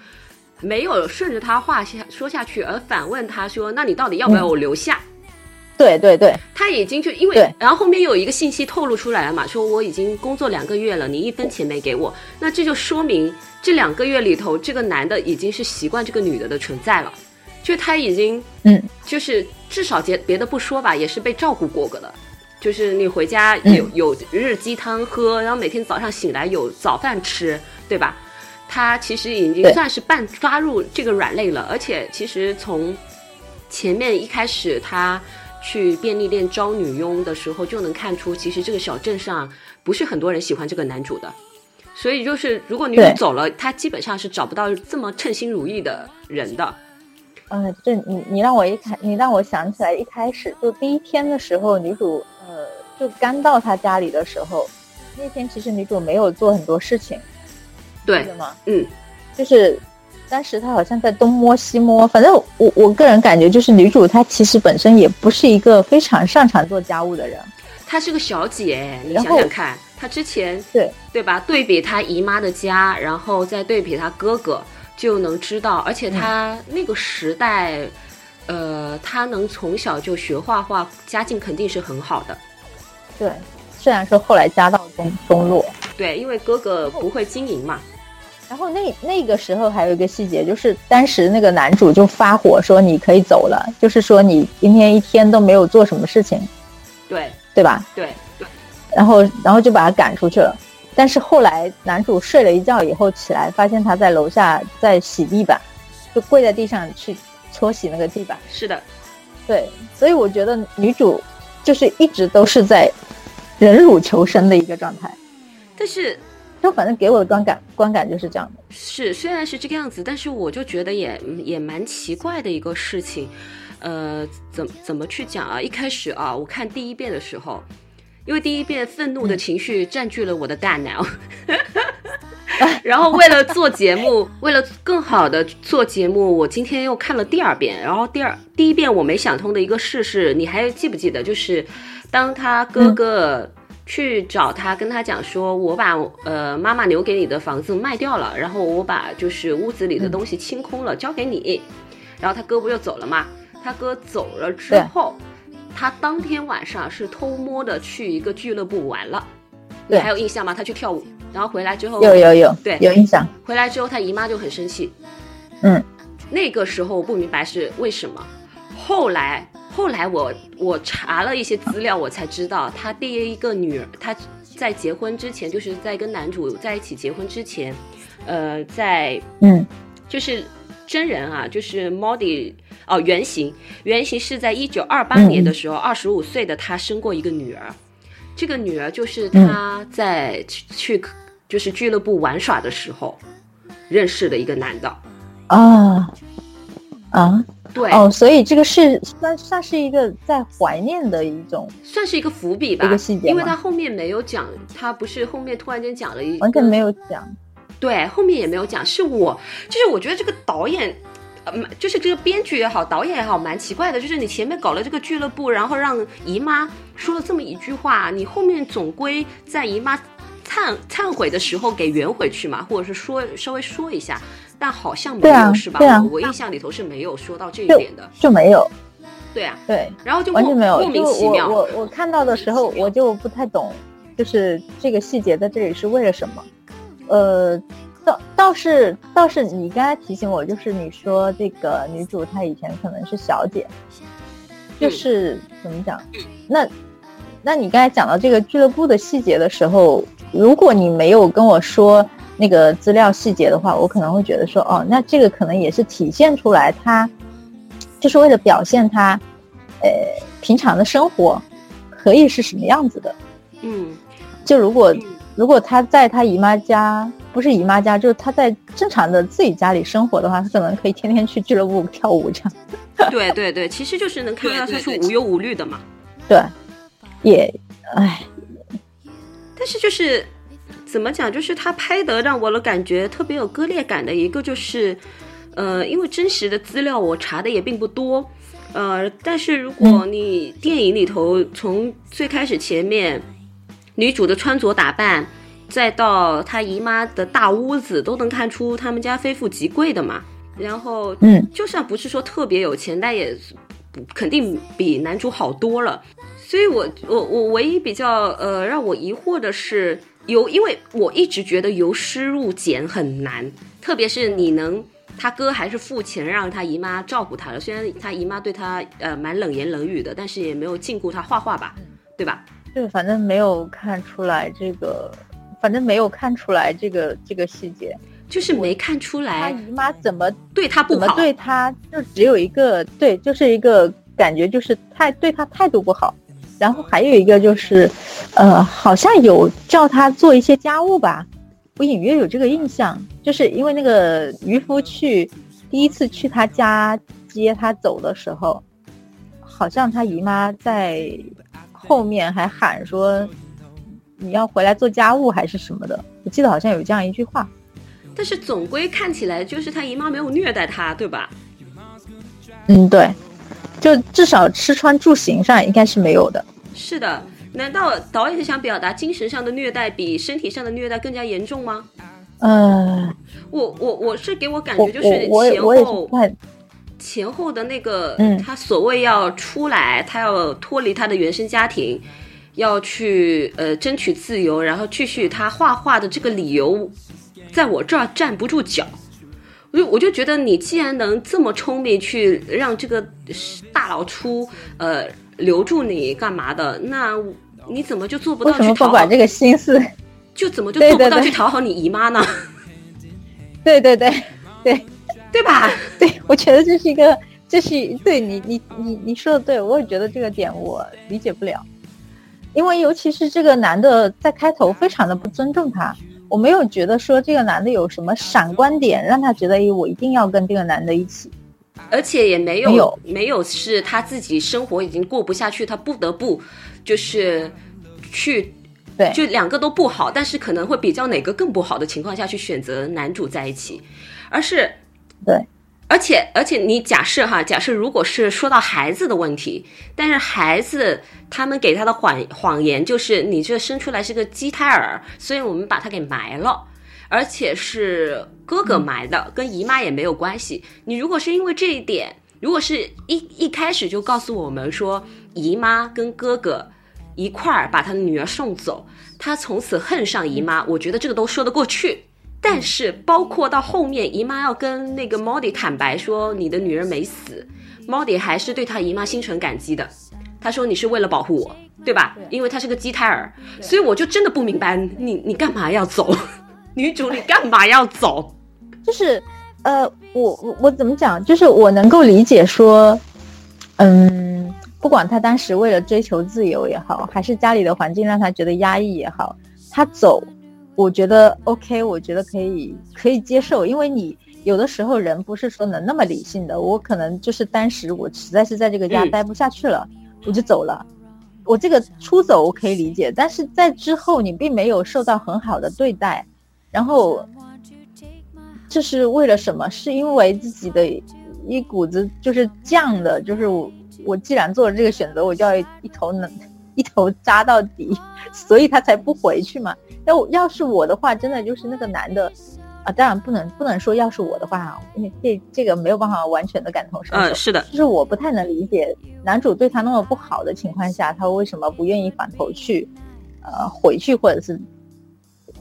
没有顺着他话下说下去，而反问他说，那你到底要不要我留下？对对对。他已经就因为，然后后面有一个信息透露出来了嘛，说我已经工作两个月了，你一分钱没给我，那这就说明这两个月里头，这个男的已经是习惯这个女的的存在了，就他已经嗯，就是至少别别的不说吧，也是被照顾过个的。就是你回家有、有日鸡汤喝，然后每天早上醒来有早饭吃，对吧？他其实已经算是半抓入这个软肋了，而且其实从前面一开始他去便利店招女佣的时候，就能看出，其实这个小镇上不是很多人喜欢这个男主的。所以就是，如果女主走了，他基本上是找不到这么称心如意的人的。嗯，这你你让我一开，你让我想起来一开始就第一天的时候，女主呃就刚到他家里的时候，那天其实女主没有做很多事情，对吗？嗯，就是当时她好像在东摸西摸，反正我我个人感觉就是女主她其实本身也不是一个非常擅长做家务的人，她是个小姐，你想想看，她之前对对吧？对比她姨妈的家，然后再对比她哥哥，就能知道，而且她那个时代，呃，她能从小就学画画，家境肯定是很好的。对，虽然说后来家道中中落。对，因为哥哥不会经营嘛。然后那那个时候还有一个细节，就是当时那个男主就发火说你可以走了，就是说你今天一天都没有做什么事情，对对吧？对对，然后然后就把他赶出去了。但是后来男主睡了一觉以后起来，发现他在楼下在洗地板，就跪在地上去搓洗那个地板。是的，对，所以我觉得女主就是一直都是在忍辱求生的一个状态。但是就反正给我的观感观感就是这样的。是虽然是这个样子，但是我就觉得也也蛮奇怪的一个事情。呃，怎怎么去讲啊？一开始啊，我看第一遍的时候，因为第一遍愤怒的情绪占据了我的大脑，然后为了做节目，为了更好的做节目，我今天又看了第二遍。然后第二第一遍我没想通的一个事是，你还记不记得？就是当他哥哥去找他，跟他讲说，我把呃妈妈留给你的房子卖掉了，然后我把就是屋子里的东西清空了，交给你。然后他哥不就走了嘛？他哥走了之后，他当天晚上是偷摸的去一个俱乐部玩了。你对还有印象吗？他去跳舞，然后回来之后，有有有，对有印象。回来之后他姨妈就很生气。嗯，那个时候我不明白是为什么。后来后来我我查了一些资料，我才知道他第一个女儿，他在结婚之前，就是在跟男主在一起结婚之前，呃，在嗯。就是真人啊，就是 Molly 哦，原型。原型是在一九二嗯。八年的时候，二十五岁的他生过一个女儿，这个女儿就是他在去去就是俱乐部玩耍的时候认识的一个男的。啊。啊对，哦，所以这个是算算是一个在怀念的一种，算是一个伏笔吧，一个细节因为他后面没有讲，他不是后面突然间讲了一个完全没有讲。对，后面也没有讲，是我，就是我觉得这个导演，呃，就是这个编剧也好，导演也好，蛮奇怪的。就是你前面搞了这个俱乐部，然后让姨妈说了这么一句话，你后面总归在姨妈忏忏悔的时候给圆回去嘛，或者是说稍微说一下。但好像没有是吧？对啊我我印象里头是没有说到这一点的。就没有，对啊，对，然后就完全没有。莫就名其妙。我我我看到的时候，我就不太懂，就是这个细节在这里是为了什么？呃，倒倒是倒是你刚才提醒我，就是你说这个女主她以前可能是小姐，就嗯是、怎么讲？那那你刚才讲到这个俱乐部的细节的时候，如果你没有跟我说那个资料细节的话，我可能会觉得说，哦，那这个可能也是体现出来他就是为了表现他，呃，平常的生活可以是什么样子的。嗯，就如果如果他在他姨妈家，不是姨妈家，就是他在正常的自己家里生活的话，他可能可以天天去俱乐部跳舞这样。对对对，其实就是能看到他是无忧无虑的嘛。对，也，唉，但是就是怎么讲，就是他拍的让我的感觉特别有割裂感的一个就是，呃，因为真实的资料我查的也并不多，呃，但是如果你电影里头从最开始前面女主的穿着打扮，再到她姨妈的大屋子，都能看出他们家非富即贵的嘛。然后，嗯，就算不是说特别有钱，但也不肯定比男主好多了。所以我我我唯一比较呃让我疑惑的是，由因为我一直觉得由湿入俭很难，特别是你能他哥还是付钱让他姨妈照顾他了，虽然他姨妈对他呃蛮冷言冷语的，但是也没有禁锢他画画吧，对吧？对，反正没有看出来这个，反正没有看出来这个这个细节。就是没看出来他姨妈怎么对他不好怎么好，对他，就只有一个对，就是一个感觉，就是态对他态度不好。然后还有一个就是，呃，好像有叫他做一些家务吧，我隐约有这个印象，就是因为那个渔夫去第一次去他家接他走的时候，好像他姨妈在后面还喊说你要回来做家务还是什么的，我记得好像有这样一句话。但是总归看起来就是他姨妈没有虐待他，对吧？嗯，对，就至少吃穿住行上应该是没有的。是的，难道导演是想表达精神上的虐待比身体上的虐待更加严重吗？呃，我我我是给我感觉就是前后前后的那个，嗯他所谓要出来，他要脱离他的原生家庭，要去呃争取自由，然后继续他画画的这个理由，在我这儿站不住脚。我就我就觉得你既然能这么聪明去让这个大老粗呃留住你干嘛的，那你怎么就做不到去讨好？不把这个心思？就怎么就对做不到去讨好你姨妈呢？对对对对对吧？对，我觉得这是一个，这是对你你你你说的对，我也觉得这个点我理解不了，因为尤其是这个男的在开头非常的不尊重他，我没有觉得说这个男的有什么闪光点让他觉得，哎，我一定要跟这个男的一起。而且也没有没有。没有是他自己生活已经过不下去，他不得不就是去对。就两个都不好，但是可能会比较哪个更不好的情况下去选择男主在一起，而是对，而且而且你假设哈，假设如果是说到孩子的问题，但是孩子他们给他的谎谎言就是你这生出来是个畸胎儿，所以我们把他给埋了。而且是哥哥埋的，跟姨妈也没有关系。你如果是因为这一点，如果是一一开始就告诉我们说姨妈跟哥哥一块儿把他的女儿送走，他从此恨上姨妈，我觉得这个都说得过去。但是包括到后面，姨妈要跟那个 Molly 坦白说你的女儿没死，Molly 还是对他姨妈心存感激的。他说你是为了保护我，对吧？因为他是个畸胎儿，所以我就真的不明白你你干嘛要走，女主你干嘛要走？就是呃，我我我怎么讲？就是我能够理解说，嗯，不管他当时为了追求自由也好，还是家里的环境让他觉得压抑也好，他走，我觉得 OK，我觉得可以可以接受，因为你有的时候人不是说能那么理性的，我可能就是当时我实在是在这个家嗯待不下去了，我就走了。我这个出走我可以理解，但是在之后你并没有受到很好的对待，然后这是为了什么？是因为自己的一股子就是犟的，就是我我既然做了这个选择，我就要一头能一头扎到底，所以他才不回去嘛。要我要是我的话，真的就是那个男的，啊，当然不能不能说要是我的话，因为这这个没有办法完全的感同身受。嗯，是的，就是我不太能理解男主对他那么不好的情况下，他为什么不愿意反头去，呃，回去或者是，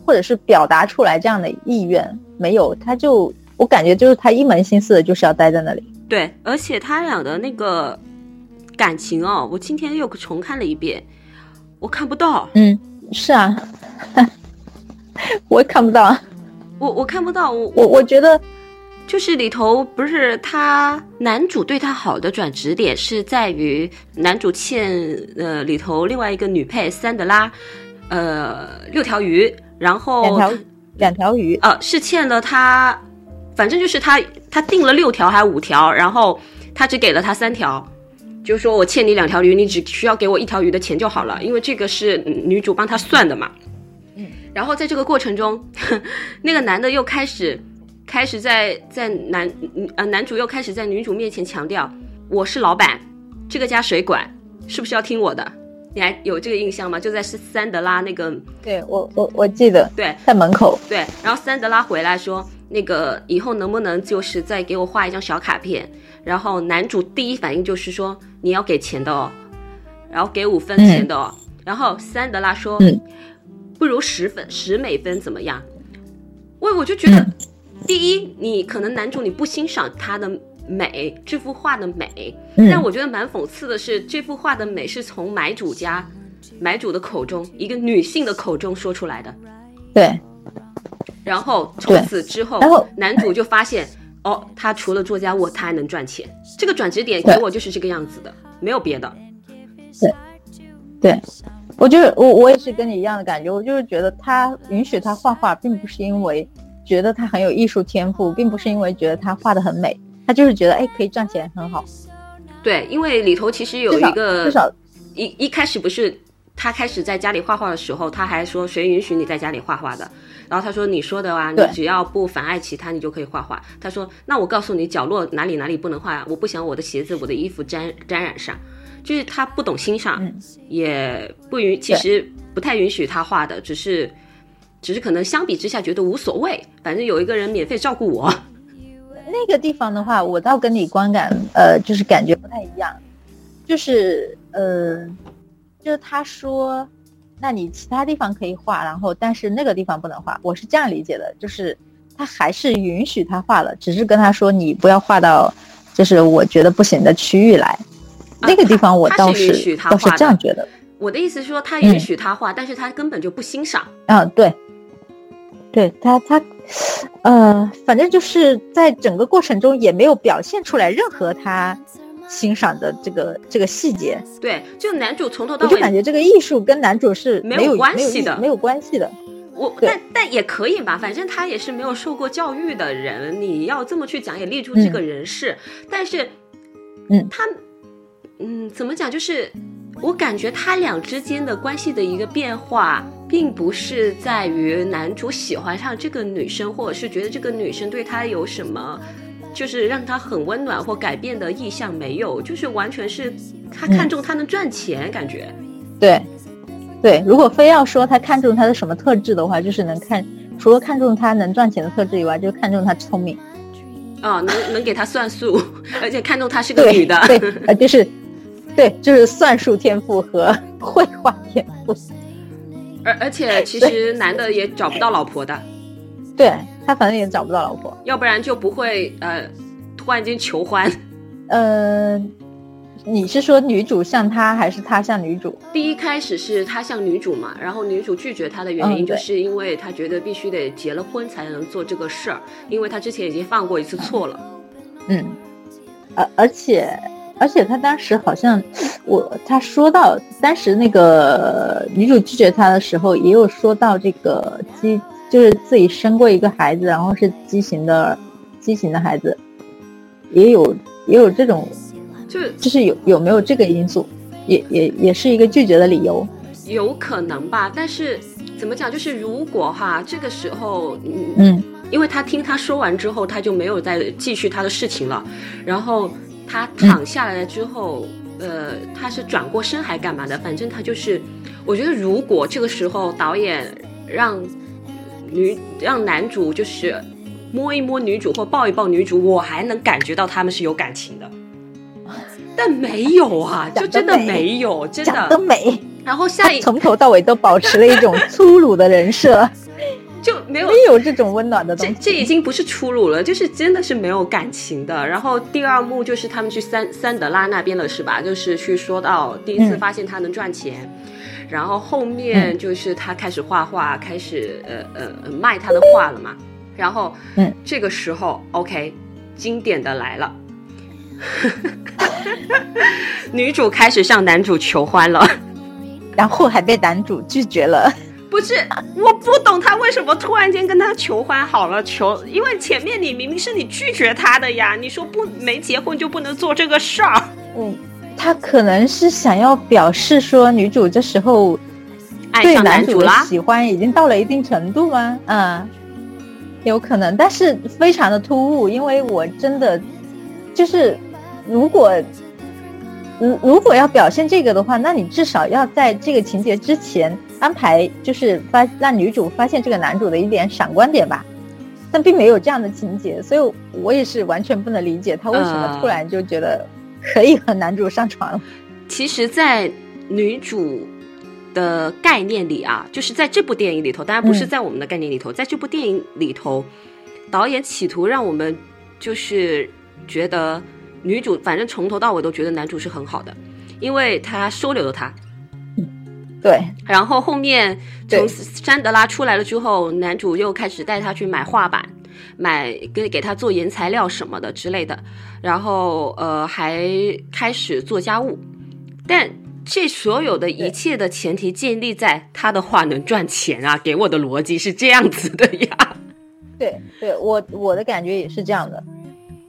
或者是表达出来这样的意愿？没有，他就我感觉就是他一门心思的就是要待在那里。对，而且他俩的那个感情哦，我今天又重看了一遍，我看不到。嗯，是啊，我也看不到。我我看不到，我我我觉得就是里头不是他男主对他好的转折点是在于男主欠呃里头另外一个女配三德拉呃六条鱼，然后两条两条鱼呃是欠了他，反正就是他他定了六条还是五条，然后他只给了他三条，就是说我欠你两条鱼，你只需要给我一条鱼的钱就好了，因为这个是女主帮他算的嘛。嗯然后在这个过程中，那个男的又开始，开始在在男呃男主又开始在女主面前强调我是老板，这个家谁管，是不是要听我的？你还有这个印象吗？就在是三德拉那个，对我我我记得，对，在门口，对。然后三德拉回来说，那个以后能不能就是再给我画一张小卡片？然后男主第一反应就是说你要给钱的哦，然后给五分钱的哦。然后三德拉说。不如十分十美分怎么样？我我就觉得，第一，你可能男主你不欣赏他的美，这幅画的美。但我觉得蛮讽刺的是，这幅画的美是从买主家买主的口中，一个女性的口中说出来的。对。然后从此之后，然后男主就发现，哦，他除了做家务，他还能赚钱。这个转折点给我就是这个样子的，没有别的。对。对。我就是我，我也是跟你一样的感觉。我就是觉得他允许他画画，并不是因为觉得他很有艺术天赋，并不是因为觉得他画的很美，他就是觉得哎可以赚钱很好。对，因为里头其实有一个至少一一开始不是他开始在家里画画的时候，他还说谁允许你在家里画画的？然后他说你说的啊，你只要不妨碍其他，你就可以画画。他说那我告诉你角落哪里哪里不能画，我不想我的鞋子、我的衣服沾沾染上。就是他不懂欣赏，也不允，其实不太允许他画的，只是，只是可能相比之下觉得无所谓，反正有一个人免费照顾我。那个地方的话，我倒跟你观感，呃，就是感觉不太一样，就是呃，就是他说，那你其他地方可以画，然后但是那个地方不能画，我是这样理解的，就是他还是允许他画了，只是跟他说你不要画到，就是我觉得不行的区域来。那个地方我倒是倒是这样觉得。我的意思是说，他允许他画，但是他根本就不欣赏。啊，对，对他他，呃，反正就是在整个过程中也没有表现出来任何他欣赏的这个这个细节。对，就男主从头到尾，我就感觉这个艺术跟男主是没有关系的，没有关系的。我但但也可以吧，反正他也是没有受过教育的人，你要这么去讲也立出这个人设。但是，嗯，他。嗯，怎么讲？就是我感觉他俩之间的关系的一个变化，并不是在于男主喜欢上这个女生，或者是觉得这个女生对他有什么，就是让他很温暖或改变的意向没有，就是完全是他看中他能赚钱，感觉。对，对，如果非要说他看中他的什么特质的话，就是能看，除了看中他能赚钱的特质以外，就看中他聪明。哦，能能给他算数，而且看中他是个女的。对，呃，就是。对，就是算术天赋和绘画天赋，而而且其实男的也找不到老婆的，对他反正也找不到老婆，要不然就不会呃突然间求欢。呃，你是说女主像他，还是他像女主？第一开始是他像女主嘛，然后女主拒绝他的原因，就是因为他觉得必须得结了婚才能做这个事儿，因为他之前已经犯过一次错了。嗯，而而且。而且他当时好像，我他说到当时那个女主拒绝他的时候，也有说到这个畸，就是自己生过一个孩子，然后是畸形的，畸形的孩子，也有也有这种，就就是有有没有这个因素，也也也是一个拒绝的理由，有可能吧。但是怎么讲，就是如果哈这个时候，嗯，因为他听他说完之后，他就没有再继续他的事情了，然后。他躺下来了之后，呃，他是转过身还干嘛的？反正他就是，我觉得如果这个时候导演让女让男主就是摸一摸女主或抱一抱女主，我还能感觉到他们是有感情的。但没有啊，就真的没有，真讲的。然后下一从头到尾都保持了一种粗鲁的人设，就没有没有这种温暖的东这西。这已经不是粗鲁了，就是真的是没有感情的。然后第二幕就是他们去三三德拉那边了，是吧？就是去说到第一次嗯发现他能赚钱，然后后面就是他开始画画，开始呃呃呃卖他的画了嘛。然后嗯，这个时候 OK，经典的来了。女主开始向男主求欢了，然后还被男主拒绝了。不是，我不懂他为什么突然间跟他求欢好了，求，因为前面你明明是你拒绝他的呀，你说不没结婚就不能做这个事儿，嗯，他可能是想要表示说女主这时候对男主的，喜欢已经到了一定程度吗？嗯，有可能，但是非常的突兀，因为我真的就是如果。如如果要表现这个的话，那你至少要在这个情节之前安排，就是发让女主发现这个男主的一点闪光点吧。但并没有这样的情节，所以我也是完全不能理解他为什么呃突然就觉得可以和男主上床了。其实，在女主的概念里啊，就是在这部电影里头，当然不是嗯在我们的概念里头，在这部电影里头，导演企图让我们就是觉得女主反正从头到尾都觉得男主是很好的，因为他收留了她。对，然后后面从山德拉出来了之后，男主又开始带他去买画板，买给给他做原材料什么的之类的，然后呃还开始做家务，但这所有的一切的前提建立在他的画能赚钱啊，给我的逻辑是这样子的呀。对，对我我的感觉也是这样的，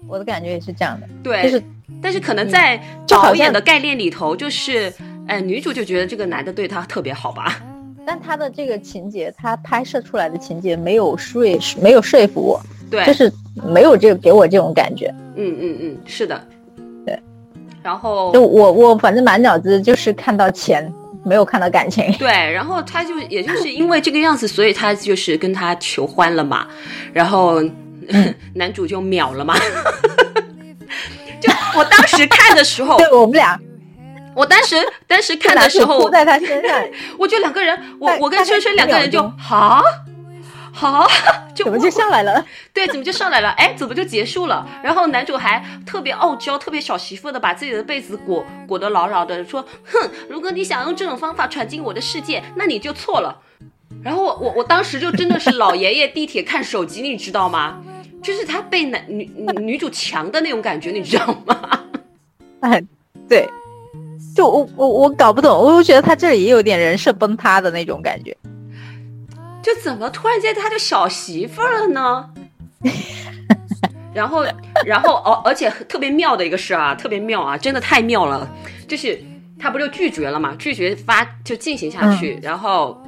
我的感觉也是这样的，对，就是但是可能在导演的概念里头，就是哎女主就觉得这个男的对她特别好吧。但他的这个情节，他拍摄出来的情节没有说没有说服我，对，就是没有这个给我这种感觉。嗯嗯嗯，是的，对。然后就我我反正满脑子就是看到钱，没有看到感情。对，然后他就也就是因为这个样子，所以他就是跟他求欢了嘛，然后、男主就秒了嘛。就我当时看的时候，对我们俩我当时 当时看的时候男主扑，在他身上，我就两个人，我我跟春春两个人就秒钟哈哈，就怎么就上来了？对，怎么就上来了？哎，怎么就结束了？然后男主还特别傲娇、特别小媳妇的把自己的被子裹裹得牢牢的，说：“哼，如果你想用这种方法闯进我的世界，那你就错了。”然后我我我当时就真的是老爷爷地铁看手机，你知道吗？就是他被男女女主强的那种感觉，你知道吗？哎，对，就我我我搞不懂，我就觉得他这里也有点人设崩塌的那种感觉。就怎么突然间他就小媳妇儿了呢？然后，然后，哦，而且特别妙的一个事啊，特别妙啊，真的太妙了。就是他不就拒绝了嘛，拒绝发就进行下去，然后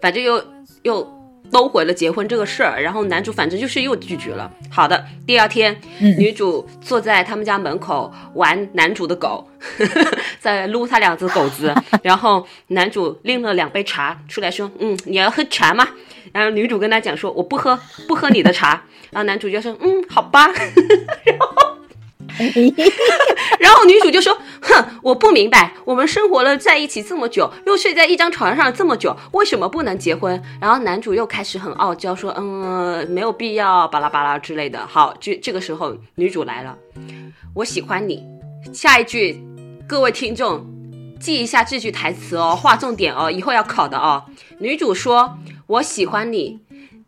反正又又搂回了结婚这个事儿，然后男主反正就是又拒绝了。好的，第二天，嗯女主坐在他们家门口玩男主的狗，在撸他两只狗子，然后男主拎了两杯茶出来说：“嗯，你要喝茶吗？”然后女主跟他讲说：“我不喝，不喝你的茶。”然后男主就说：“嗯，好吧。”然 后 然后女主就说：“哼，我不明白，我们生活了在一起这么久，又睡在一张床上这么久，为什么不能结婚？”然后男主又开始很傲娇，说：“嗯，没有必要，巴拉巴拉之类的。”好，这这个时候女主来了，我喜欢你。下一句，各位听众记一下这句台词哦，划重点哦，以后要考的哦。女主说：“我喜欢你，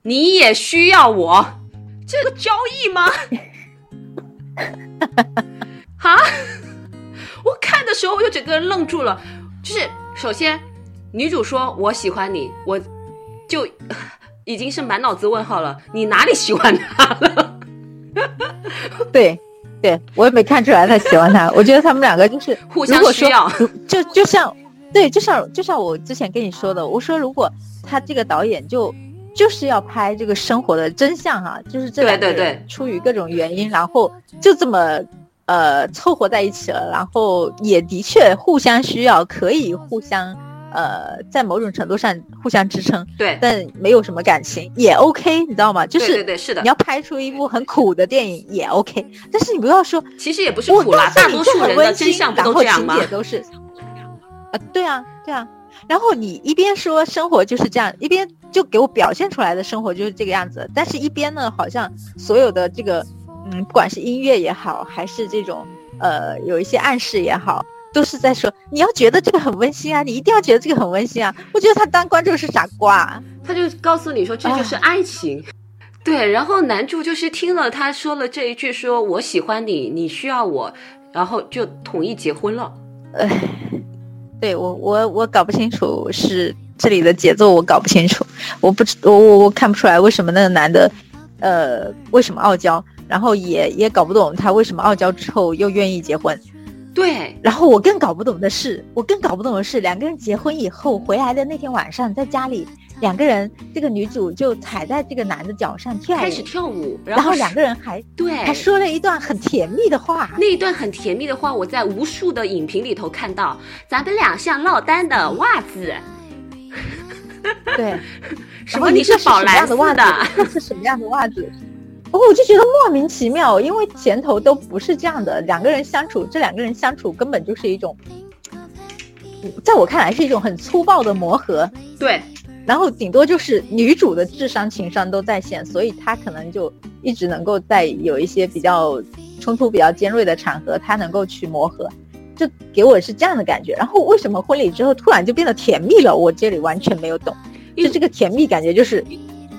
你也需要我。”这个交易吗？哈，我看的时候我就整个人愣住了。就是首先，女主说我喜欢你，我就已经是满脑子问号了。你哪里喜欢他了？对，对我也没看出来他喜欢他。我觉得他们两个就是 互相说需要如就就像对，就像就像我之前跟你说的，我说如果他这个导演就就是要拍这个生活的真相哈、就是这对两个对人出于各种原因，然后就这么呃凑合在一起了，然后也的确互相需要，可以互相呃，在某种程度上互相支撑，对，但没有什么感情也 OK，你知道吗？就是对对对，是的你。要拍出一部很苦的电影也 OK，但是你不要说其实也不是我苦啦，大多数人的真很温馨，相不都然后这样吗情节？都是啊，对啊，对啊。然后你一边说生活就是这样，一边就给我表现出来的生活就是这个样子，但是一边呢，好像所有的这个，嗯，不管是音乐也好，还是这种呃有一些暗示也好，都是在说你要觉得这个很温馨啊，你一定要觉得这个很温馨啊。我觉得他当观众是傻瓜，他就告诉你说这就是爱情。对，然后男主就是听了他说了这一句，说我喜欢你，你需要我，然后就同意结婚了。哎，对我我我搞不清楚是这里的节奏，我搞不清楚，我不知我我我看不出来为什么那个男的，呃，为什么傲娇，然后也也搞不懂他为什么傲娇之后又愿意结婚，对，然后我更搞不懂的是，我更搞不懂的是两个人结婚以后回来的那天晚上，在家里两个人，这个女主就踩在这个男的脚上跳开始，跳舞，后然后两个人还对还说了一段很甜蜜的话，那一段很甜蜜的话，我在无数的影评里头看到，咱们俩像落单的袜子，对。什么你是宝蓝的袜子？是什么样的袜子？哦，我就觉得莫名其妙，因为前头都不是这样的，两个人相处，这两个人相处根本就是一种，嗯在我看来是一种很粗暴的磨合，对，然后顶多就是女主的智商情商都在线，所以她可能就一直能够在有一些比较冲突比较尖锐的场合，她能够去磨合，就给我是这样的感觉。然后为什么婚礼之后突然就变得甜蜜了？我这里完全没有懂，就这个甜蜜感觉就是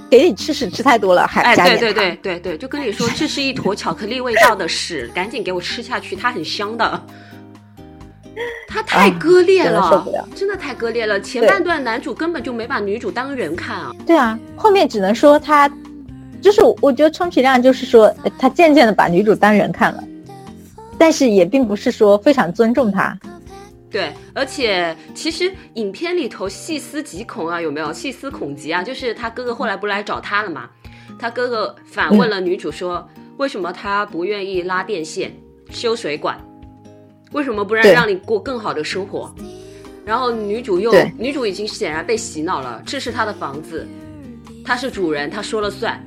给你吃屎吃太多了，还哎，对对加点糖对对对，就跟你说这是一坨巧克力味道的屎，赶紧给我吃下去，它很香的。它太割裂了，受不了真的太割裂了。前半段男主根本就没把女主当人看啊，对啊，后面只能说他，就是我觉得充其量就是说呃他渐渐的把女主当人看了，但是也并不是说非常尊重她。对，而且其实影片里头细思极恐啊，有没有细思恐极啊？就是他哥哥后来不来找他了嘛，他哥哥反问了女主说，为什么他不愿意拉电线、修水管？为什么不让让你过更好的生活？然后女主又女主已经显然被洗脑了，这是她的房子，她是主人，她说了算。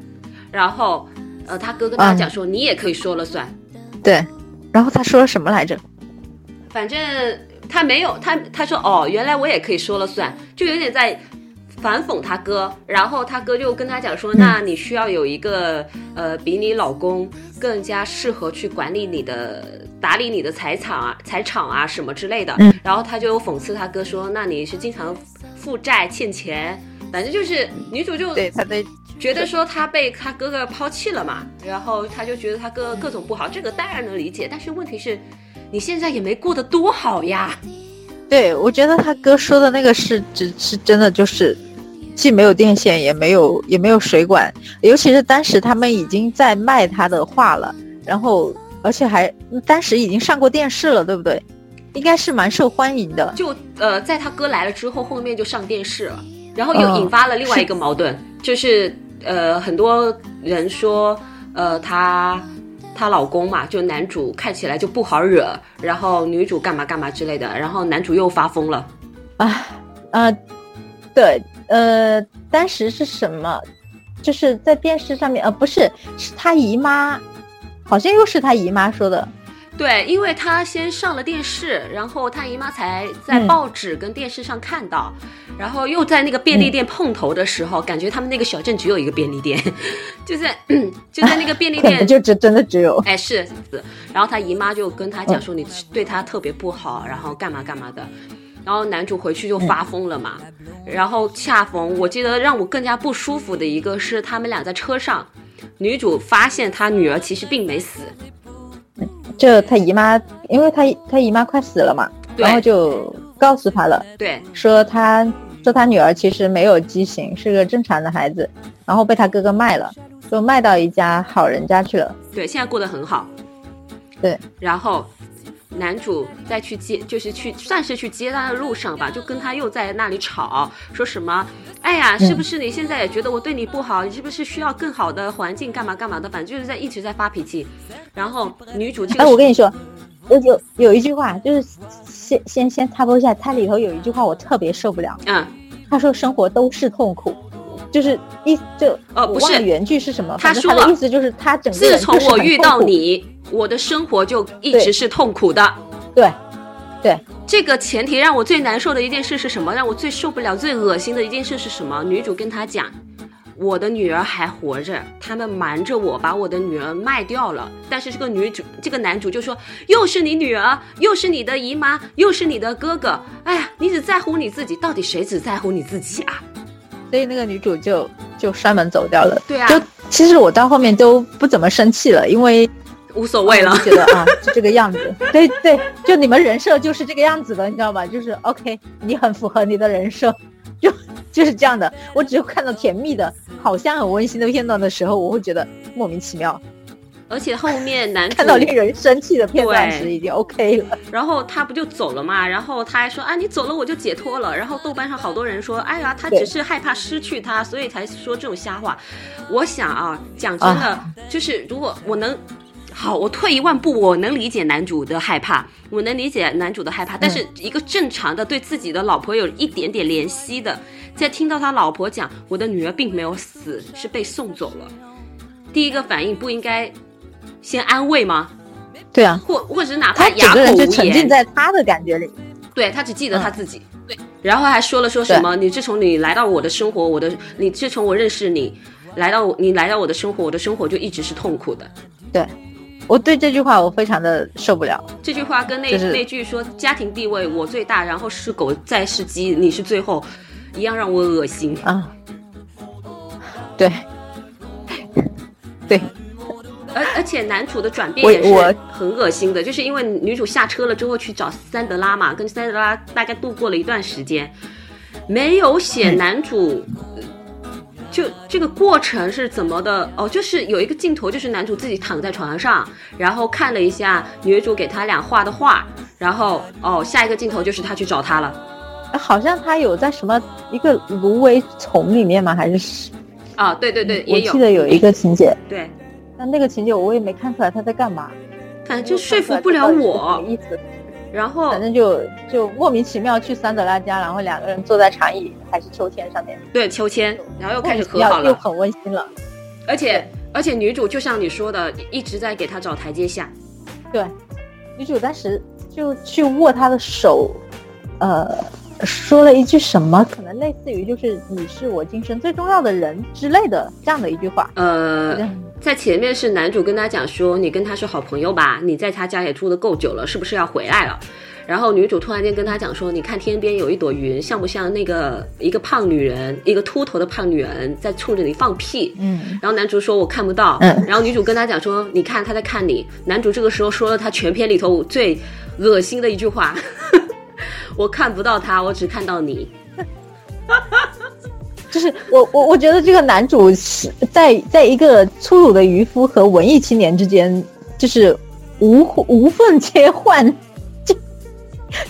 然后呃，他哥跟他嗯讲说，你也可以说了算。对，然后他说了什么来着？反正他没有，他他说哦，原来我也可以说了算，就有点在反讽他哥。然后他哥就跟他讲说，嗯那你需要有一个呃，比你老公更加适合去管理你的、打理你的财产啊、财产啊什么之类的。嗯然后他就讽刺他哥说，那你是经常负债欠钱，反正就是女主就对，他被觉得说他被他哥哥抛弃了嘛，然后他就觉得他哥哥各种不好，这个当然能理解。但是问题是，你现在也没过得多好呀。对，我觉得他哥说的那个是只是真的就是。既没有电线，也没有也没有水管，尤其是当时他们已经在卖他的画了，然后而且还当时已经上过电视了，对不对？应该是蛮受欢迎的。就呃，在他哥来了之后，后面就上电视了，然后又嗯引发了另外一个矛盾，就是呃，很多人说呃，她她老公嘛，就男主看起来就不好惹，然后女主干嘛干嘛之类的，然后男主又发疯了。啊，呃，对，呃，当时是什么？就是在电视上面，呃，不是，是他姨妈，好像又是他姨妈说的。对，因为他先上了电视，然后他姨妈才在嗯。报纸跟电视上看到，然后又在那个便利店碰头的时候，感觉他们那个小镇只有一个便利店，就在 就在那个便利 店就只真的只有，哎，是是，然后他姨妈就跟他讲说你对他特别不好，然后干嘛干嘛的，然后男主回去就发疯了嘛。然后恰逢我记得让我更加不舒服的一个是他们俩在车上，女主发现她女儿其实并没死，就她姨妈，因为她她姨妈快死了嘛，然后就告诉她了，对说她说她女儿其实没有畸形，是个正常的孩子，然后被她哥哥卖了，就卖到一家好人家去了。对，现在过得很好。对，然后男主在去接，就是去算是去接他的路上吧，就跟他又在那里吵，说什么，哎呀，嗯是不是你现在也觉得我对你不好？你是不是需要更好的环境？干嘛干嘛的？反正就是在一直在发脾气。然后女主这个哎，我跟你说，有有有一句话，就是先先先插播一下，它里头有一句话我特别受不了。嗯，他说生活都是痛苦，就是意就呃不是原句是什么？他说的意思就是他整个自从我遇到你，我的生活就一直是痛苦的。对，对，这个前提让我最难受的一件事是什么？让我最受不了、最恶心的一件事是什么？女主跟他讲。我的女儿还活着，他们瞒着我把我的女儿卖掉了。但是这个女主，这个男主就说，又是你女儿，又是你的姨妈，又是你的哥哥。哎呀，你只在乎你自己，到底谁只在乎你自己啊？所以那个女主就就摔门走掉了。对啊，就其实我到后面都不怎么生气了，因为无所谓了，觉得啊，就这个样子。对对，就你们人设就是这个样子的，你知道吧？就是 OK，你很符合你的人设，就就是这样的。我只有看到甜蜜的。好像很温馨的片段的时候，我会觉得莫名其妙。而且后面男主看到令人生气的片段时，已经 OK 了。然后他不就走了嘛？然后他还说：“啊，你走了我就解脱了。”然后豆瓣上好多人说：“哎呀，他只是害怕失去他，所以才说这种瞎话。”我想啊，讲真的，就是如果我能，好，我退一万步，我能理解男主的害怕，我能理解男主的害怕。但是一个正常的对自己的老婆有一点点怜惜的。在听到他老婆讲我的女儿并没有死，是被送走了，第一个反应不应该先安慰吗？对啊，或或者哪怕哑口无言，就沉浸在他的感觉里。对他只记得他自己，对，然后还说了说什么？你自从你来到我的生活，我的你自从我认识你，来到你来到我的生活，我的生活就一直是痛苦的。对，我对这句话我非常的受不了。这句话跟那那句说家庭地位我最大，然后是狗再是鸡，你是最后。一样让我恶心啊！对，对，而而且男主的转变也是很恶心的，就是因为女主下车了之后去找三德拉嘛，跟三德拉大概度过了一段时间，没有写男主就这个过程是怎么的哦，就是有一个镜头，就是男主自己躺在床上，然后看了一下女主给他俩画的画，然后哦，下一个镜头就是他去找他了。好像他有在什么一个芦苇丛里面吗？还是啊？对对对，我记得有一个情节。对，但那个情节我也没看出来他在干嘛，反正说服不了我。意思。然后反正就就莫名其妙去桑德拉家，然后两个人坐在长椅还是秋千上面。对，秋千，然后又开始和好了，又很温馨了。而且而且女主就像你说的，一直在给他找台阶下。对，女主当时就去握他的手，呃。说了一句什么？可能类似于就是“你是我今生最重要的人”之类的这样的一句话。呃，在前面是男主跟他讲说：“你跟他是好朋友吧？你在他家也住的够久了，是不是要回来了？”然后女主突然间跟他讲说：“你看天边有一朵云，像不像那个一个胖女人，一个秃头的胖女人在冲着你放屁？”嗯。然后男主说：“我看不到。”嗯。然后女主跟他讲说：“你看他在看你。”男主这个时候说了他全片里头最恶心的一句话。我看不到他，我只看到你。就是我我我觉得这个男主是在在一个粗鲁的渔夫和文艺青年之间，就是无无缝切换，就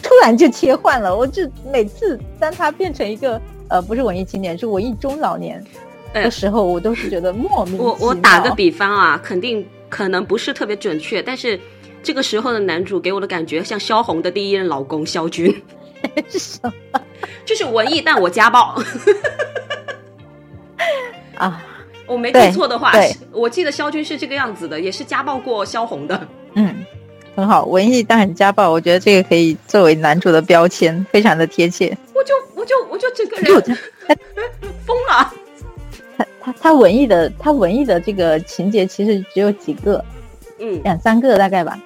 突然就切换了。我就每次当他变成一个呃不是文艺青年，是文艺中老年的时候，我都是觉得莫名。我我打个比方啊，肯定可能不是特别准确，但是。这个时候的男主给我的感觉像萧红的第一任老公萧军，是什么？就是文艺，但我家暴。啊，我没记错的话，我记得肖军是这个样子的，也是家暴过萧红的。嗯，很好，文艺但很家暴，我觉得这个可以作为男主的标签，非常的贴切。我就我就我就整个人疯了。他他他文艺的他文艺的这个情节其实只有几个，嗯，两三个大概吧。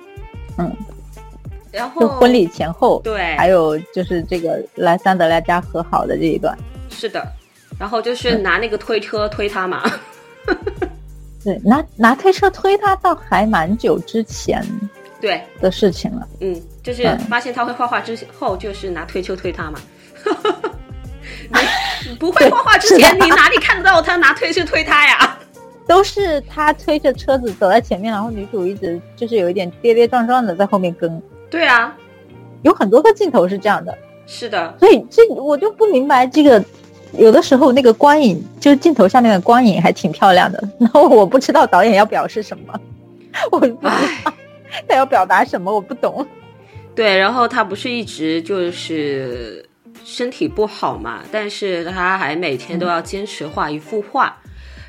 嗯，然后婚礼前后，对，还有就是这个来桑德拉家和好的这一段，是的，然后就是拿那个推车推他嘛，对，拿拿推车推他，倒还蛮久之前对。的事情了，嗯，就是发现他会画画之后，就是拿推车推他嘛，你不会画画之前，你哪里看得到他拿推车推他呀？都是他推着车子走在前面，然后女主一直就是有一点跌跌撞撞的在后面跟。对啊，有很多个镜头是这样的。是的，所以这我就不明白这个，有的时候那个光影就是镜头下面的光影还挺漂亮的，然后我不知道导演要表示什么，我不知道他要表达什么？我不懂。对，然后他不是一直就是身体不好嘛，但是他还每天都要坚持画一幅画，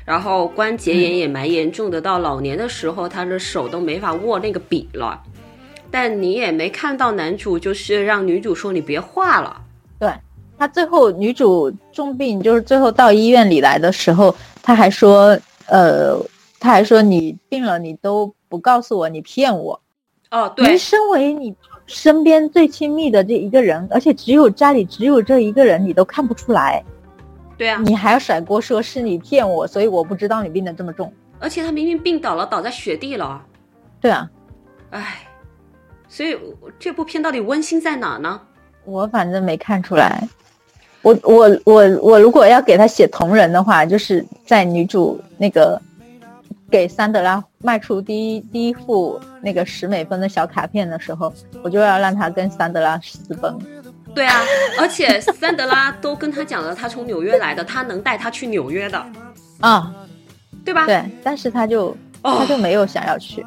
然后关节炎也蛮严重的，到老年的时候，他的手都没法握那个笔了。但你也没看到男主就是让女主说你别画了。对他最后女主重病，就是最后到医院里来的时候，他还说，呃，他还说你病了，你都不告诉我，你骗我。哦，对，你身为你身边最亲密的这一个人，而且只有家里只有这一个人，你都看不出来。对啊，你还要甩锅说是你骗我，所以我不知道你病得这么重。而且他明明病倒了，倒在雪地了。对啊，唉。所以这部片到底温馨在哪呢？我反正没看出来。我我我我如果要给他写同人的话，就是在女主那个给桑德拉卖出第一第一副那个十美分的小卡片的时候，我就要让他跟桑德拉私奔。对啊，而且桑德拉都跟他讲了，他从纽约来的，他能带他去纽约的啊，对吧？对，但是他就他就没有想要去。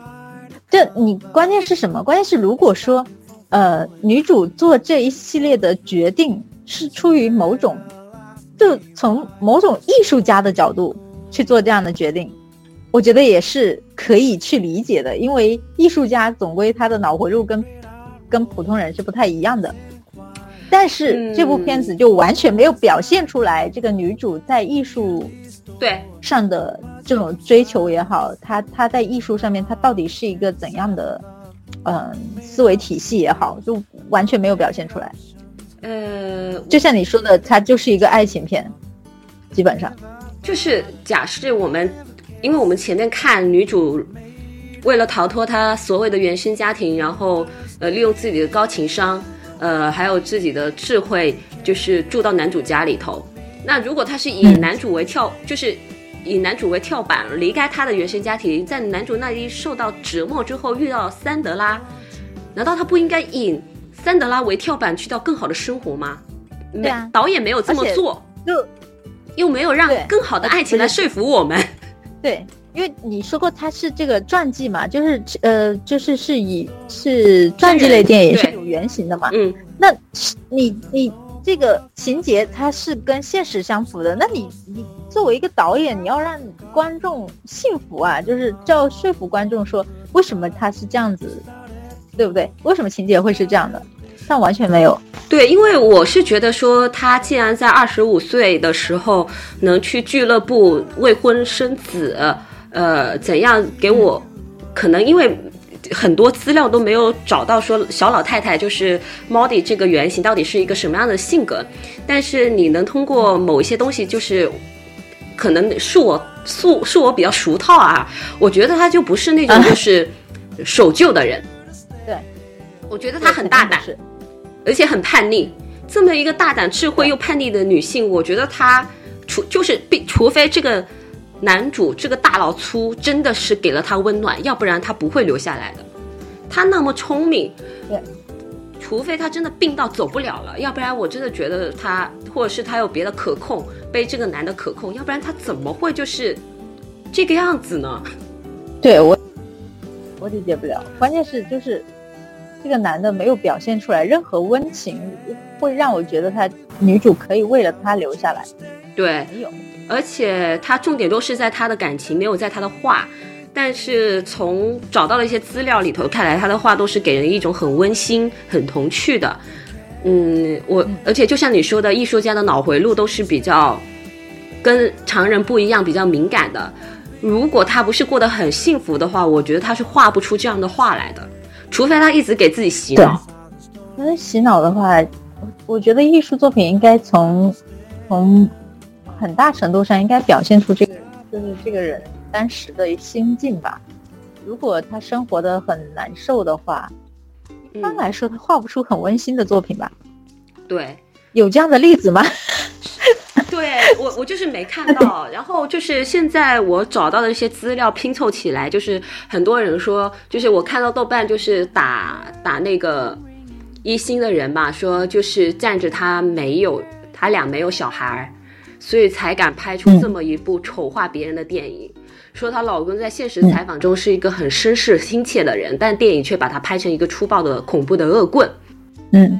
这你关键是什么？关键是如果说，呃，女主做这一系列的决定是出于某种，就从某种艺术家的角度去做这样的决定，我觉得也是可以去理解的。因为艺术家总归他的脑回路跟跟普通人是不太一样的。但是这部片子就完全没有表现出来这个女主在艺术对上的。这种追求也好，她她在艺术上面，她到底是一个怎样的，嗯，思维体系也好，就完全没有表现出来。呃，就像你说的，它就是一个爱情片，基本上。就是假设我们，因为我们前面看女主为了逃脱她所谓的原生家庭，然后呃，利用自己的高情商，呃，还有自己的智慧，就是住到男主家里头。那如果他是以男主为跳，就是。以男主为跳板，离开他的原生家庭，在男主那里受到折磨之后，遇到桑德拉，难道他不应该以桑德拉为跳板去到更好的生活吗？对啊，导演没有这么做，就又没有让更好的爱情来说服我们。对，因为你说过他是这个传记嘛，就是呃，就是是以是传记类电影是有原型的嘛。嗯，那你你。这个情节它是跟现实相符的，那你你作为一个导演，你要让观众信服啊，就是要说服观众说为什么他是这样子，对不对？为什么情节会是这样的？但完全没有。对，因为我是觉得说，他既然在二十五岁的时候能去俱乐部未婚生子，呃，怎样给我可能因为。很多资料都没有找到说小老太太就是 Modi 这个原型到底是一个什么样的性格，但是你能通过某一些东西，就是可能是我素是我比较熟套啊，我觉得他就不是那种 就是守旧的人。对，我觉得他很大胆，而且很叛逆。这么一个大胆、智慧又叛逆的女性，我觉得她除就是必除非这个。男主这个大老粗真的是给了她温暖，要不然她不会留下来的。她那么聪明，对，除非她真的病到走不了了，要不然我真的觉得她，或者是她有别的可控，被这个男的可控，要不然她怎么会就是这个样子呢？对我，我理解不了。关键是就是这个男的没有表现出来任何温情，会让我觉得他女主可以为了他留下来。对，没有。而且他重点都是在他的感情，没有在他的画。但是从找到了一些资料里头看来，他的画都是给人一种很温馨、很童趣的。嗯，我而且就像你说的，艺术家的脑回路都是比较跟常人不一样，比较敏感的。如果他不是过得很幸福的话，我觉得他是画不出这样的画来的。除非他一直给自己洗脑。那洗脑的话，我觉得艺术作品应该从从。很大程度上应该表现出这个，就是这个人当时的心境吧。如果他生活的很难受的话，一般来说他画不出很温馨的作品吧。对，有这样的例子吗？对我，我就是没看到。然后就是现在我找到的一些资料拼凑起来，就是很多人说，就是我看到豆瓣就是打打那个一星的人吧，说就是站着他没有，他俩没有小孩。所以才敢拍出这么一部丑化别人的电影，说她老公在现实采访中是一个很绅士亲切的人，但电影却把他拍成一个粗暴的恐怖的恶棍。嗯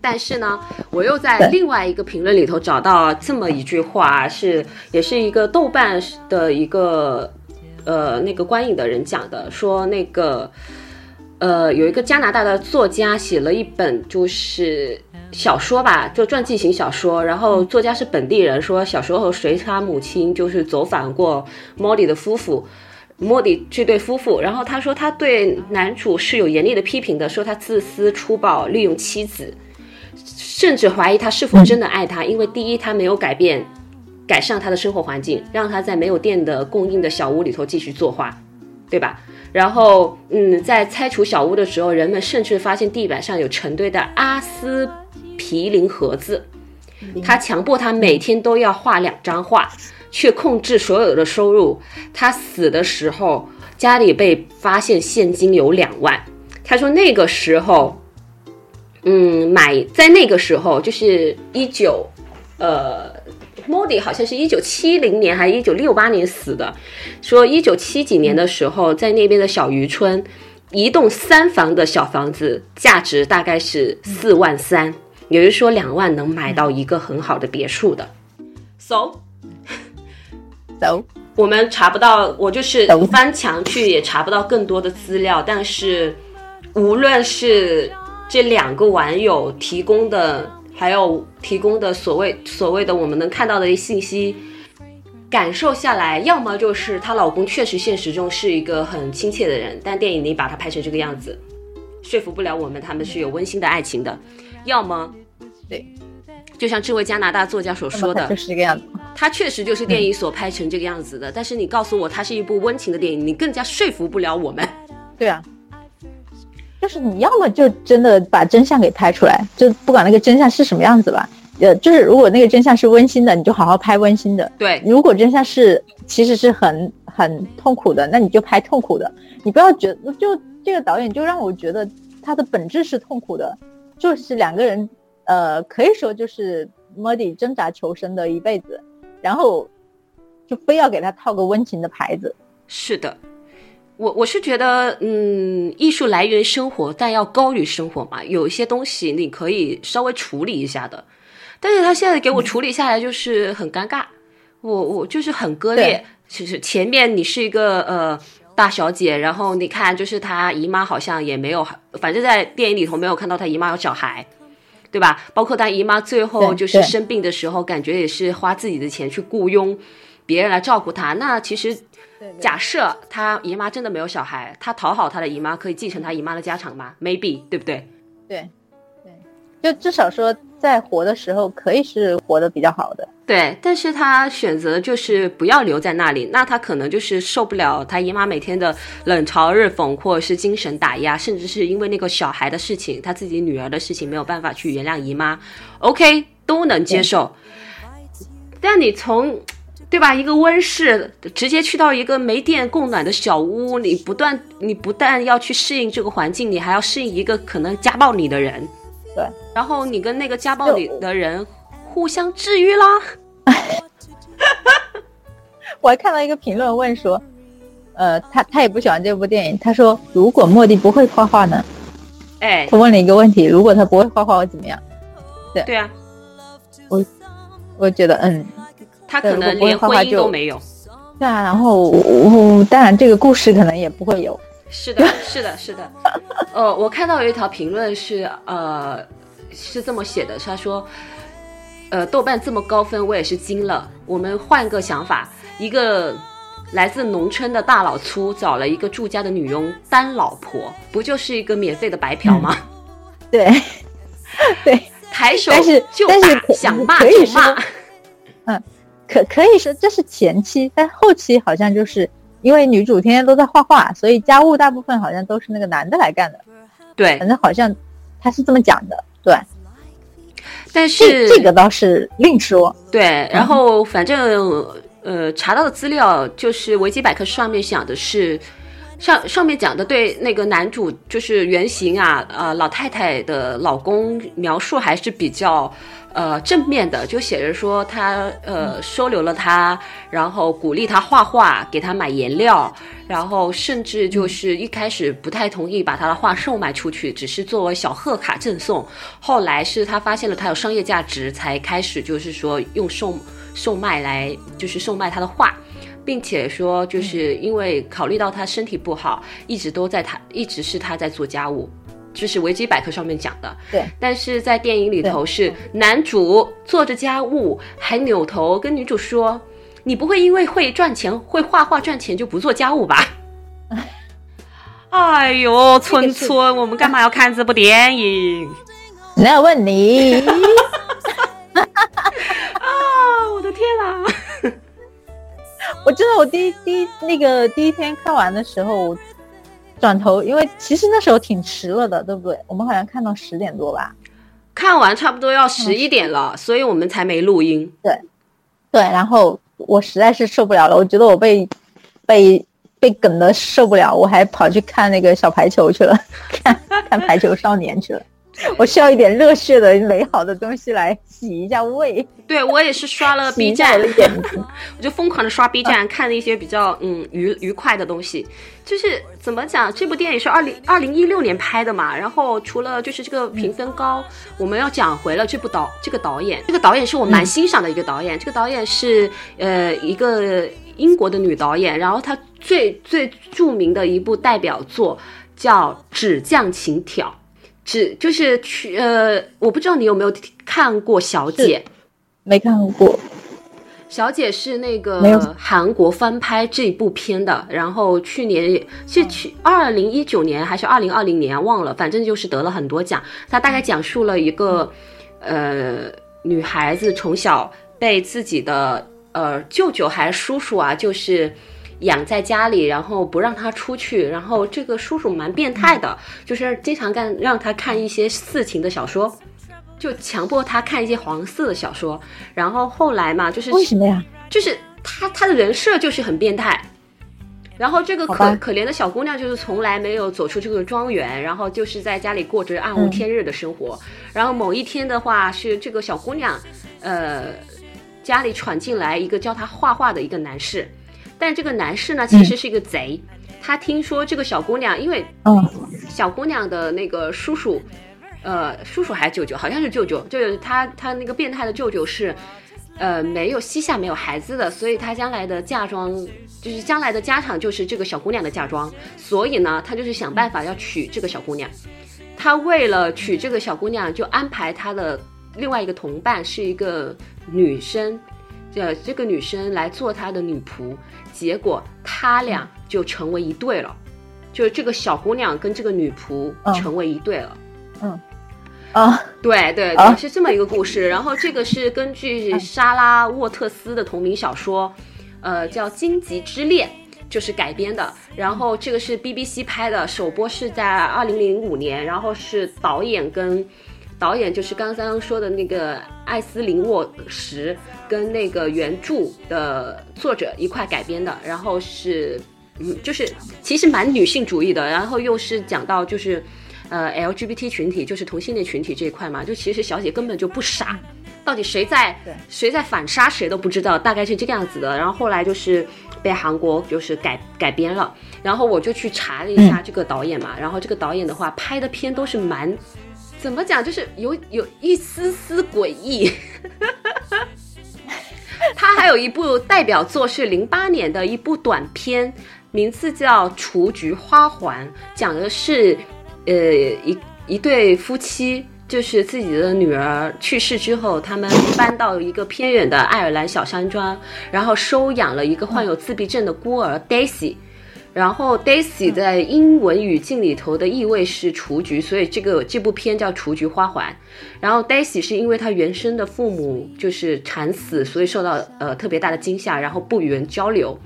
但是呢，我又在另外一个评论里头找到这么一句话，是也是一个豆瓣的一个呃那个观影的人讲的，说那个呃有一个加拿大的作家写了一本就是小说吧，就传记型小说，然后作家是本地人，说小时候随他母亲就是走访过莫迪的夫妇。莫迪这对夫妇，然后他说他对男主是有严厉的批评的，说他自私粗暴，利用妻子，甚至怀疑他是否真的爱她，因为第一他没有改变，改善他的生活环境，让他在没有电的供应的小屋里头继续作画，对吧？然后，嗯，在拆除小屋的时候，人们甚至发现地板上有成堆的阿司匹林盒子，他强迫他每天都要画两张画，却控制所有的收入。他死的时候，家里被发现现金有两万。他说那个时候，嗯，买在那个时候就是一九，呃，莫迪好像是一九七零年还是一九六八年死的。说一九七几年的时候，在那边的小渔村，一栋三房的小房子价值大概是四万三，也就是说两万能买到一个很好的别墅的。So，走，我们查不到，我就是翻墙去也查不到更多的资料。但是，无论是这两个网友提供的，还有提供的所谓所谓的我们能看到的信息，感受下来，要么就是她老公确实现实中是一个很亲切的人，但电影里把他拍成这个样子，说服不了我们他们是有温馨的爱情的；要么，对，就像这位加拿大作家所说的就，是这个样子。他确实就是电影所拍成这个样子的，但是你告诉我它是一部温情的电影，你更加说服不了我们。对啊，就是你要么就真的把真相给拍出来，就不管那个真相是什么样子吧。呃，就是如果那个真相是温馨的，你就好好拍温馨的；对，如果真相是其实是很很痛苦的，那你就拍痛苦的。你不要觉得就这个导演就让我觉得他的本质是痛苦的，就是两个人呃可以说就是莫迪挣扎求生的一辈子，然后就非要给他套个温情的牌子。是的，我我是觉得，嗯，艺术来源生活，但要高于生活嘛。有一些东西你可以稍微处理一下的，但是他现在给我处理下来就是很尴尬，我我就是很割裂。其实前面你是一个呃大小姐，然后你看就是她姨妈好像也没有，反正在电影里头没有看到她姨妈有小孩。对吧？包括她姨妈最后就是生病的时候，感觉也是花自己的钱去雇佣别人来照顾她。那其实假设他姨妈真的没有小孩，他讨好他的姨妈，可以继承他姨妈的家产吗？Maybe，对不对？对，对，就至少说在活的时候可以是活得比较好的。对，但是他选择就是不要留在那里，那他可能就是受不了他姨妈每天的冷嘲热讽，或者是精神打压，甚至是因为那个小孩的事情，他自己女儿的事情没有办法去原谅姨妈。OK，都能接受。但你从对吧？一个温室直接去到一个没电供暖的小屋，你不断你不但要去适应这个环境，你还要适应一个可能家暴你的人。对，然后你跟那个家暴你的人互相治愈啦。我还看到一个评论问说，呃，他他也不喜欢这部电影，他说如果莫蒂不会画画呢？哎，他问了一个问题，如果他不会画画会怎么样？对对啊，我我觉得嗯，他可能连婚姻都没有。对啊，然后我当然这个故事可能也不会有，是的，是的，是的。呃，我看到有一条评论是，呃，是这么写的，他说，呃，豆瓣这么高分，我也是惊了。我们换个想法，一个来自农村的大老粗找了一个住家的女佣当老婆，不就是一个免费的白嫖吗？对 对，抬手但是就打，但是想骂就骂说。可可以说这是前期，但后期好像就是因为女主天天都在画画，所以家务大部分好像都是那个男的来干的，对。反，正好像他是这么讲的，对，但是这个倒是另说，对，然后反正呃查到的资料就是维基百科上面讲的是，上上面讲的对那个男主就是原型啊，呃，老太太的老公描述还是比较呃正面的，就写着说他呃收留了他，然后鼓励他画画，给他买颜料，然后甚至就是一开始不太同意把他的画售卖出去，只是作为小贺卡赠送。后来是他发现了他有商业价值，才开始就是说用售售卖来就是售卖他的画。并且说，就是因为考虑到他身体不好，一直都在他，一直是他在做家务，就是维基百科上面讲的。对，但是在电影里头是男主做着家务，还扭头跟女主说：“你不会因为会赚钱、会画画赚钱就不做家务吧？” 哎呦，村村，我们干嘛要看这部电影？那问你？啊，我的天啊！我记得我第一第一那个第一天看完的时候，我转头，因为其实那时候挺迟了的，对不对？我们好像看到十点多吧，看完差不多要十一点了，所以我们才没录音。对，对，然后我实在是受不了了，我觉得我被被被梗的受不了，我还跑去看那个小排球去了，看看排球少年去了。我需要一点热血的美好的东西来洗一下胃。对我也是刷了 B 站，我 就疯狂的刷 B 站，看了一些比较嗯愉愉快的东西。就是怎么讲，这部电影是二零二零一六年拍的嘛，然后除了就是这个评分高，我们要讲回了这部导这个导演，这个导演是我蛮欣赏的一个导演。这个导演是呃一个英国的女导演，然后她最最著名的一部代表作叫《纸匠情挑》。是，就是去呃，我不知道你有没有看过《小姐》，没看过。小姐是那个韩国翻拍这部片的，然后去年是去二零一九年还是二零二零年忘了，反正就是得了很多奖。它大概讲述了一个呃女孩子从小被自己的呃舅舅还是叔叔啊，就是。养在家里，然后不让他出去，然后这个叔叔蛮变态的，就是经常干让他看一些色情的小说，就强迫他看一些黄色的小说。然后后来嘛，就是为什么呀？就是他他的人设就是很变态。然后这个可可怜的小姑娘就是从来没有走出这个庄园，然后就是在家里过着暗无天日的生活。然后某一天的话，是这个小姑娘，呃，家里闯进来一个教她画画的一个男士。但这个男士呢，其实是一个贼。他听说这个小姑娘，因为小姑娘的那个叔叔，呃，叔叔还是舅舅，好像是舅舅，就是他他那个变态的舅舅是，呃，没有膝下没有孩子的，所以他将来的嫁妆就是将来的家产就是这个小姑娘的嫁妆。所以呢，他就是想办法要娶这个小姑娘。他为了娶这个小姑娘，就安排他的另外一个同伴是一个女生，呃，这个女生来做他的女仆。结果他俩就成为一对了，就是这个小姑娘跟这个女仆成为一对了。嗯，啊，对对对，是这么一个故事。然后这个是根据莎拉沃特斯的同名小说，呃，叫《荆棘之恋》，就是改编的。然后这个是 BBC 拍的，首播是在二零零五年。然后是导演跟。导演就是刚刚说的那个艾斯林沃什，跟那个原著的作者一块改编的，然后是，嗯，就是其实蛮女性主义的，然后又是讲到就是，呃，LGBT 群体，就是同性恋群体这一块嘛，就其实小姐根本就不傻，到底谁在谁在反杀谁都不知道，大概是这个样子的。然后后来就是被韩国就是改改编了，然后我就去查了一下这个导演嘛，然后这个导演的话拍的片都是蛮。怎么讲？就是有有一丝丝诡异。他还有一部代表作是零八年的一部短片，名字叫《雏菊花环》，讲的是，呃，一一对夫妻，就是自己的女儿去世之后，他们搬到一个偏远的爱尔兰小山庄，然后收养了一个患有自闭症的孤儿 Daisy。然后 Daisy 在英文语境里头的意味是雏菊，所以这个这部片叫《雏菊花环》。然后 Daisy 是因为她原生的父母就是惨死，所以受到呃特别大的惊吓，然后不与人交流。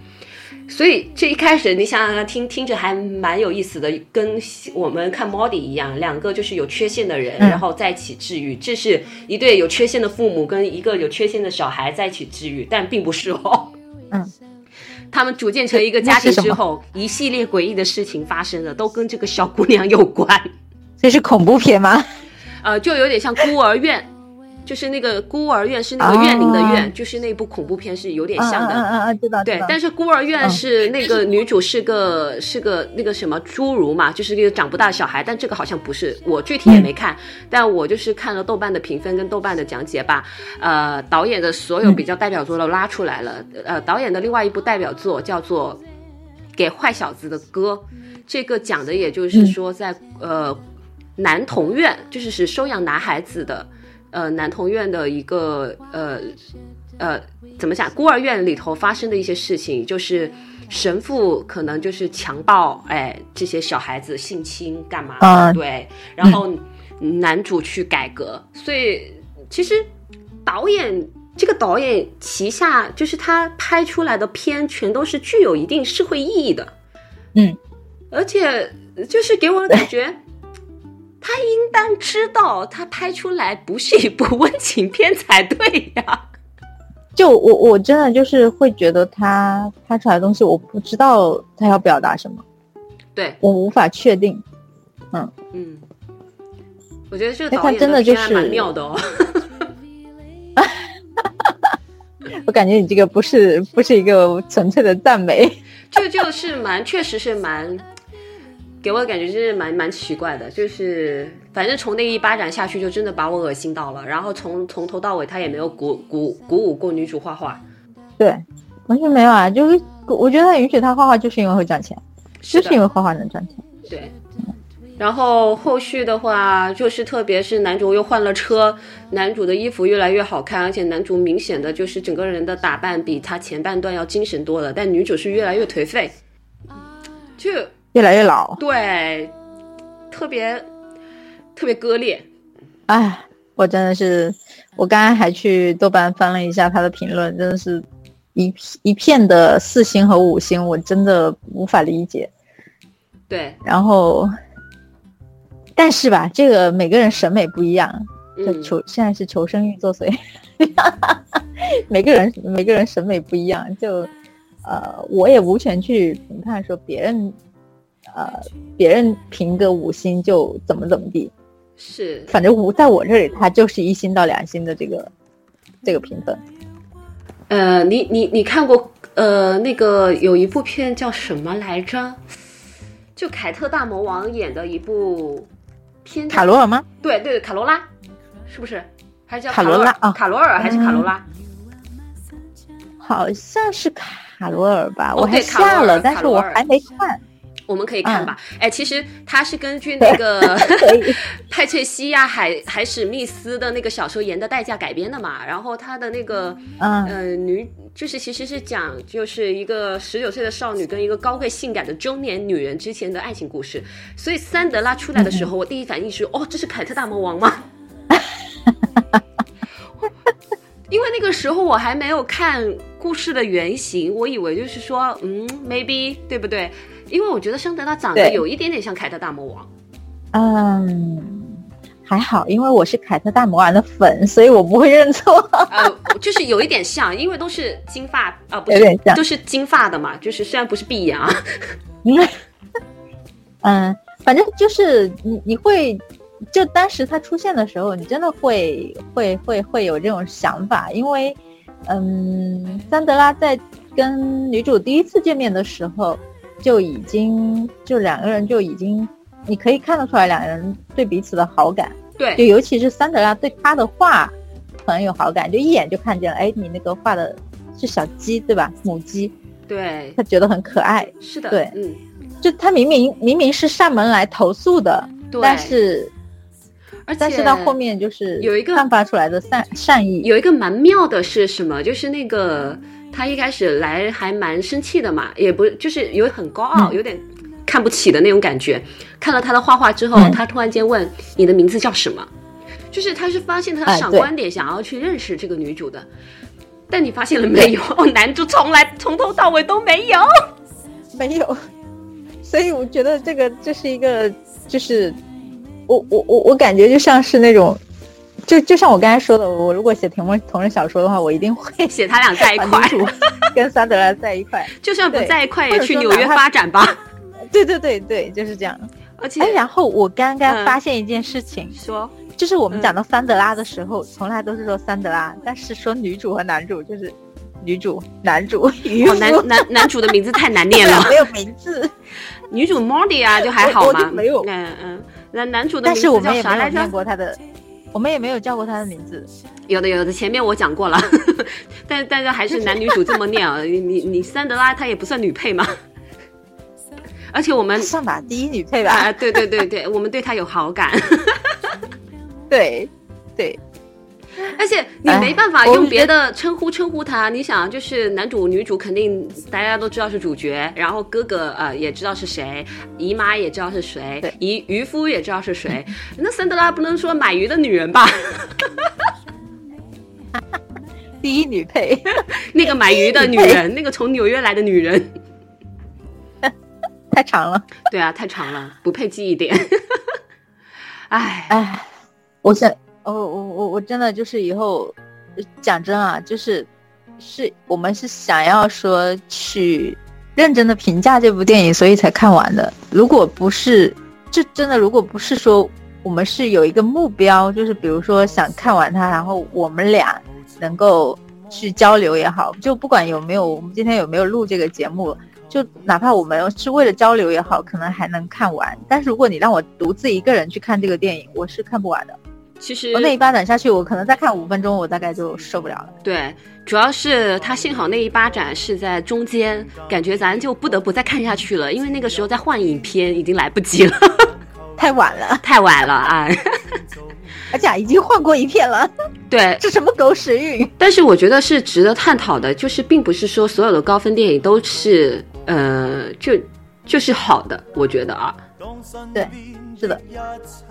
所以这一开始你想想听听着还蛮有意思的，跟我们看 Molly 一样，两个就是有缺陷的人，然后在一起治愈。这是一对有缺陷的父母跟一个有缺陷的小孩在一起治愈，但并不是哦。嗯。他们组建成一个家庭之后，一系列诡异的事情发生了，都跟这个小姑娘有关。这是恐怖片吗？呃，就有点像孤儿院。就是那个孤儿院，是那个怨灵的怨，就是那部恐怖片是有点像的。嗯嗯嗯，知道。对，但是孤儿院是那个女主是个是个那个什么侏儒嘛，就是那个长不大的小孩。但这个好像不是，我具体也没看，但我就是看了豆瓣的评分跟豆瓣的讲解吧。呃，导演的所有比较代表作都拉出来了。呃，导演的另外一部代表作叫做《给坏小子的歌》，这个讲的也就是说在呃男童院，就是是收养男孩子的。呃，男童院的一个呃呃，怎么讲？孤儿院里头发生的一些事情，就是神父可能就是强暴，哎，这些小孩子性侵干嘛？对，然后男主去改革，所以其实导演这个导演旗下就是他拍出来的片，全都是具有一定社会意义的，嗯，而且就是给我的感觉。他应当知道，他拍出来不是一部温情片才对呀。就我，我真的就是会觉得他拍出来的东西，我不知道他要表达什么，对我无法确定。嗯嗯，我觉得这个导演真的就是蛮妙的哦。我感觉你这个不是不是一个纯粹的赞美，这就是蛮，确实是蛮。给我的感觉就是蛮蛮奇怪的，就是反正从那一巴掌下去，就真的把我恶心到了。然后从从头到尾，他也没有鼓鼓鼓舞过女主画画，对，完全没有啊。就是我觉得他允许他画画，就是因为会赚钱，就是因为画画能赚钱。对。然后后续的话，就是特别是男主又换了车，男主的衣服越来越好看，而且男主明显的就是整个人的打扮比他前半段要精神多了，但女主是越来越颓废，就。越来越老，对，特别特别割裂。哎，我真的是，我刚刚还去豆瓣翻了一下他的评论，真的是一一片的四星和五星，我真的无法理解。对，然后，但是吧，这个每个人审美不一样，就求现在是求生欲作祟，每个人每个人审美不一样，就呃，我也无权去评判说别人。呃，别人评个五星就怎么怎么地，是，反正五在我这里，它就是一星到两星的这个这个评分。呃，你你你看过呃那个有一部片叫什么来着？就凯特大魔王演的一部片，卡罗尔吗？对对，卡罗拉，是不是？还是叫卡罗拉啊？卡罗尔还是卡罗拉？好像是卡罗尔吧，我还下了，但是我还没看。我们可以看吧，哎，其实它是根据那个 派翠西亚海海史密斯的那个小说《盐的代价》改编的嘛。然后它的那个，呃，女就是其实是讲就是一个十九岁的少女跟一个高贵性感的中年女人之前的爱情故事。所以桑德拉出来的时候，我第一反应是，哦，这是凯特大魔王吗？因为那个时候我还没有看故事的原型，我以为就是说，嗯，maybe 对不对？因为我觉得桑德拉长得有一点点像凯特大魔王，嗯，还好，因为我是凯特大魔王的粉，所以我不会认错。呃，就是有一点像，因为都是金发啊，不是，都是金发的嘛，就是虽然不是闭眼啊。嗯，反正就是你你会就当时他出现的时候，你真的会会会会有这种想法，因为嗯，桑德拉在跟女主第一次见面的时候。就已经就两个人就已经，你可以看得出来两个人对彼此的好感。对，就尤其是桑德拉对他的画很有好感，就一眼就看见了。哎，你那个画的是小鸡对吧？母鸡。对。他觉得很可爱。是的。对，嗯。就他明明明明是上门来投诉的，但是，而且但是到后面就是有一个散发出来的善善意。有一个蛮妙的是什么？就是那个。他一开始来还蛮生气的嘛，也不就是有很高傲，有点看不起的那种感觉。看到他的画画之后，他突然间问你的名字叫什么？就是他是发现他的闪光点，想要去认识这个女主的。但你发现了没有？男主从来从头到尾都没有，没有。所以我觉得这个这是一个，就是我我我我感觉就像是那种就就像我刚才说的，我如果写同人同人小说的话，我一定会写他俩在一把块跟桑德拉在一块。就算不在一块，也去纽约发展吧。对对对对，就是这样。而且哎，然后我刚刚嗯发现一件事情，说，就是我们嗯讲到桑德拉的时候，从来都是说桑德拉，但是说女主和男主就是女主、男主、渔哦，男男男主的名字太难念了，没有名字。女主 Mordy 啊，就还好我嘛。没有嗯嗯，那男主的但名字是我们也叫啥来着没有念？过他的，我们也没有叫过他的名字。有的有的，前面我讲过了，但但是还是男女主这么念啊。你你你桑德拉她也不算女配嘛，而且我们算吧，第一女配吧。啊，对对对对，我们对她有好感，对，对，而且你哎没办法用别的称呼称呼他。你想，就是男主女主肯定大家都知道是主角，然后哥哥呃也知道是谁，姨妈也知道是谁对，姨渔夫也知道是谁。那森德拉不能说买鱼的女人吧？第一女配。那个买鱼的女人，那个从纽约来的女人。太长了。对啊，太长了，不配记忆点。哎，哎，我想，我我我我真的就是以后讲真啊，就是是我们是想要说去认真的评价这部电影，所以才看完的。如果不是，这真的如果不是说我们是有一个目标，就是比如说想看完它，然后我们俩能够去交流也好，就不管有没有我们今天有没有录这个节目。就哪怕我们是为了交流也好，可能还能看完。但是如果你让我独自一个人去看这个电影，我是看不完的。其实我那一巴掌下去，我可能再看五分钟，我大概就受不了了。对，主要是他幸好那一巴掌是在中间，感觉咱就不得不再看下去了，因为那个时候再换影片已经来不及了，太晚了，太晚了啊！而且已经换过一片了，对，这什么狗屎运？但是我觉得是值得探讨的，就是并不是说所有的高分电影都是呃就就是好的，我觉得啊，对，是的，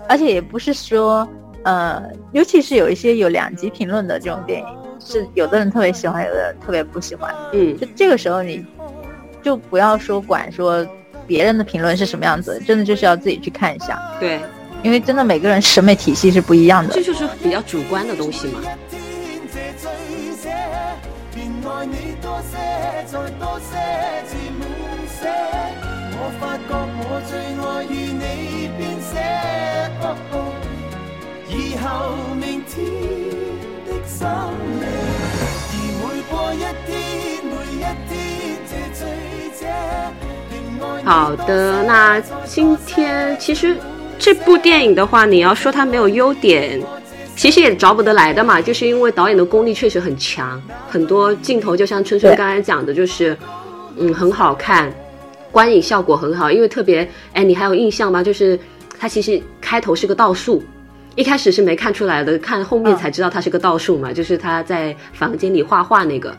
而且也不是说，呃，尤其是有一些有两极评论的这种电影，是有的人特别喜欢，有的人特别不喜欢。嗯，就这个时候，你就不要说管说别人的评论是什么样子，真的就是要自己去看一下，对，因为真的每个人审美体系是不一样的这。就是比较主观的东西嘛。便愛你多些，再多些，至滿瀉。我發覺我最愛與你編寫。以後明天的深夜，而每過一天，每一天，這醉者，好的，那今天其实这部电影的话，你要说它没有优点，其实也着不得来的嘛，就是因为导演的功力确实很强，很多镜头就像春春刚才讲的，就是嗯很好看，观影效果很好，因为特别哎，你还有印象吗？就是它其实开头是个倒数。一开始是没看出来的，看后面嗯才知道他是个倒数嘛，就是他在房间里画画那个，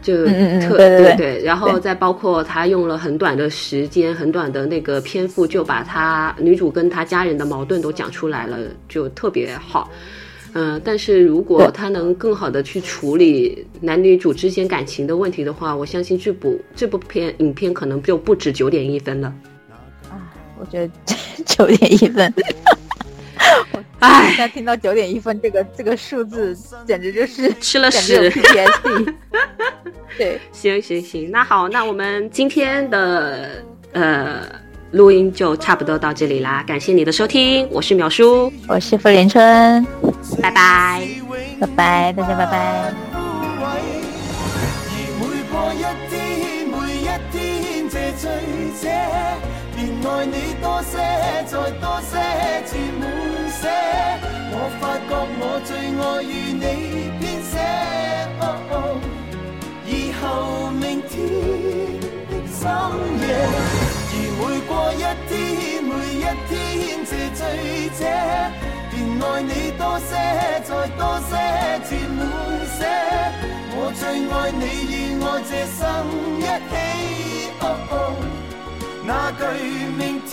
就特、嗯嗯嗯对对对对，然后再包括他用了很短的时间、很短的那个篇幅，就把他女主跟他家人的矛盾都讲出来了，就特别好。嗯、但是如果对他能更好的去处理男女主之间感情的问题的话，我相信这部这部片影片可能就不止九点一分了。啊，我觉得 九点一分。唉 现，在听到九点一分这个这个数字，简直就是吃了屎 PTSD。对，行行行，那好，那我们今天的呃录音就差不多到这里啦，感谢你的收听，我是淼叔，我是傅连春，拜拜。拜拜，大家拜拜。而每過一天，每一天，這醉者，便愛你多些，再多些，至滿瀉。我發覺我最愛與你編寫。哦哦以後明天的深夜，而每過一天，每一天，这醉者，便愛你多些，再多些，至滿瀉。我最愛你與我這生一起。哦哦那句明天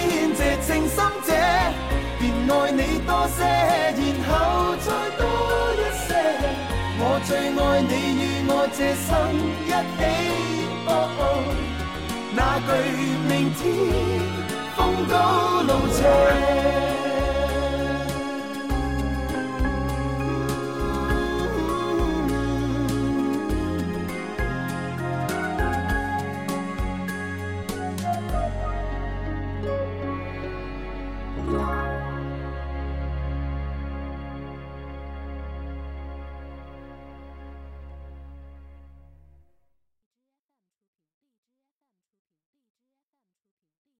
這情深者，便爱你多些，然后再多一些。我最爱你与我这生一起。哦哦那句明天风高路斜。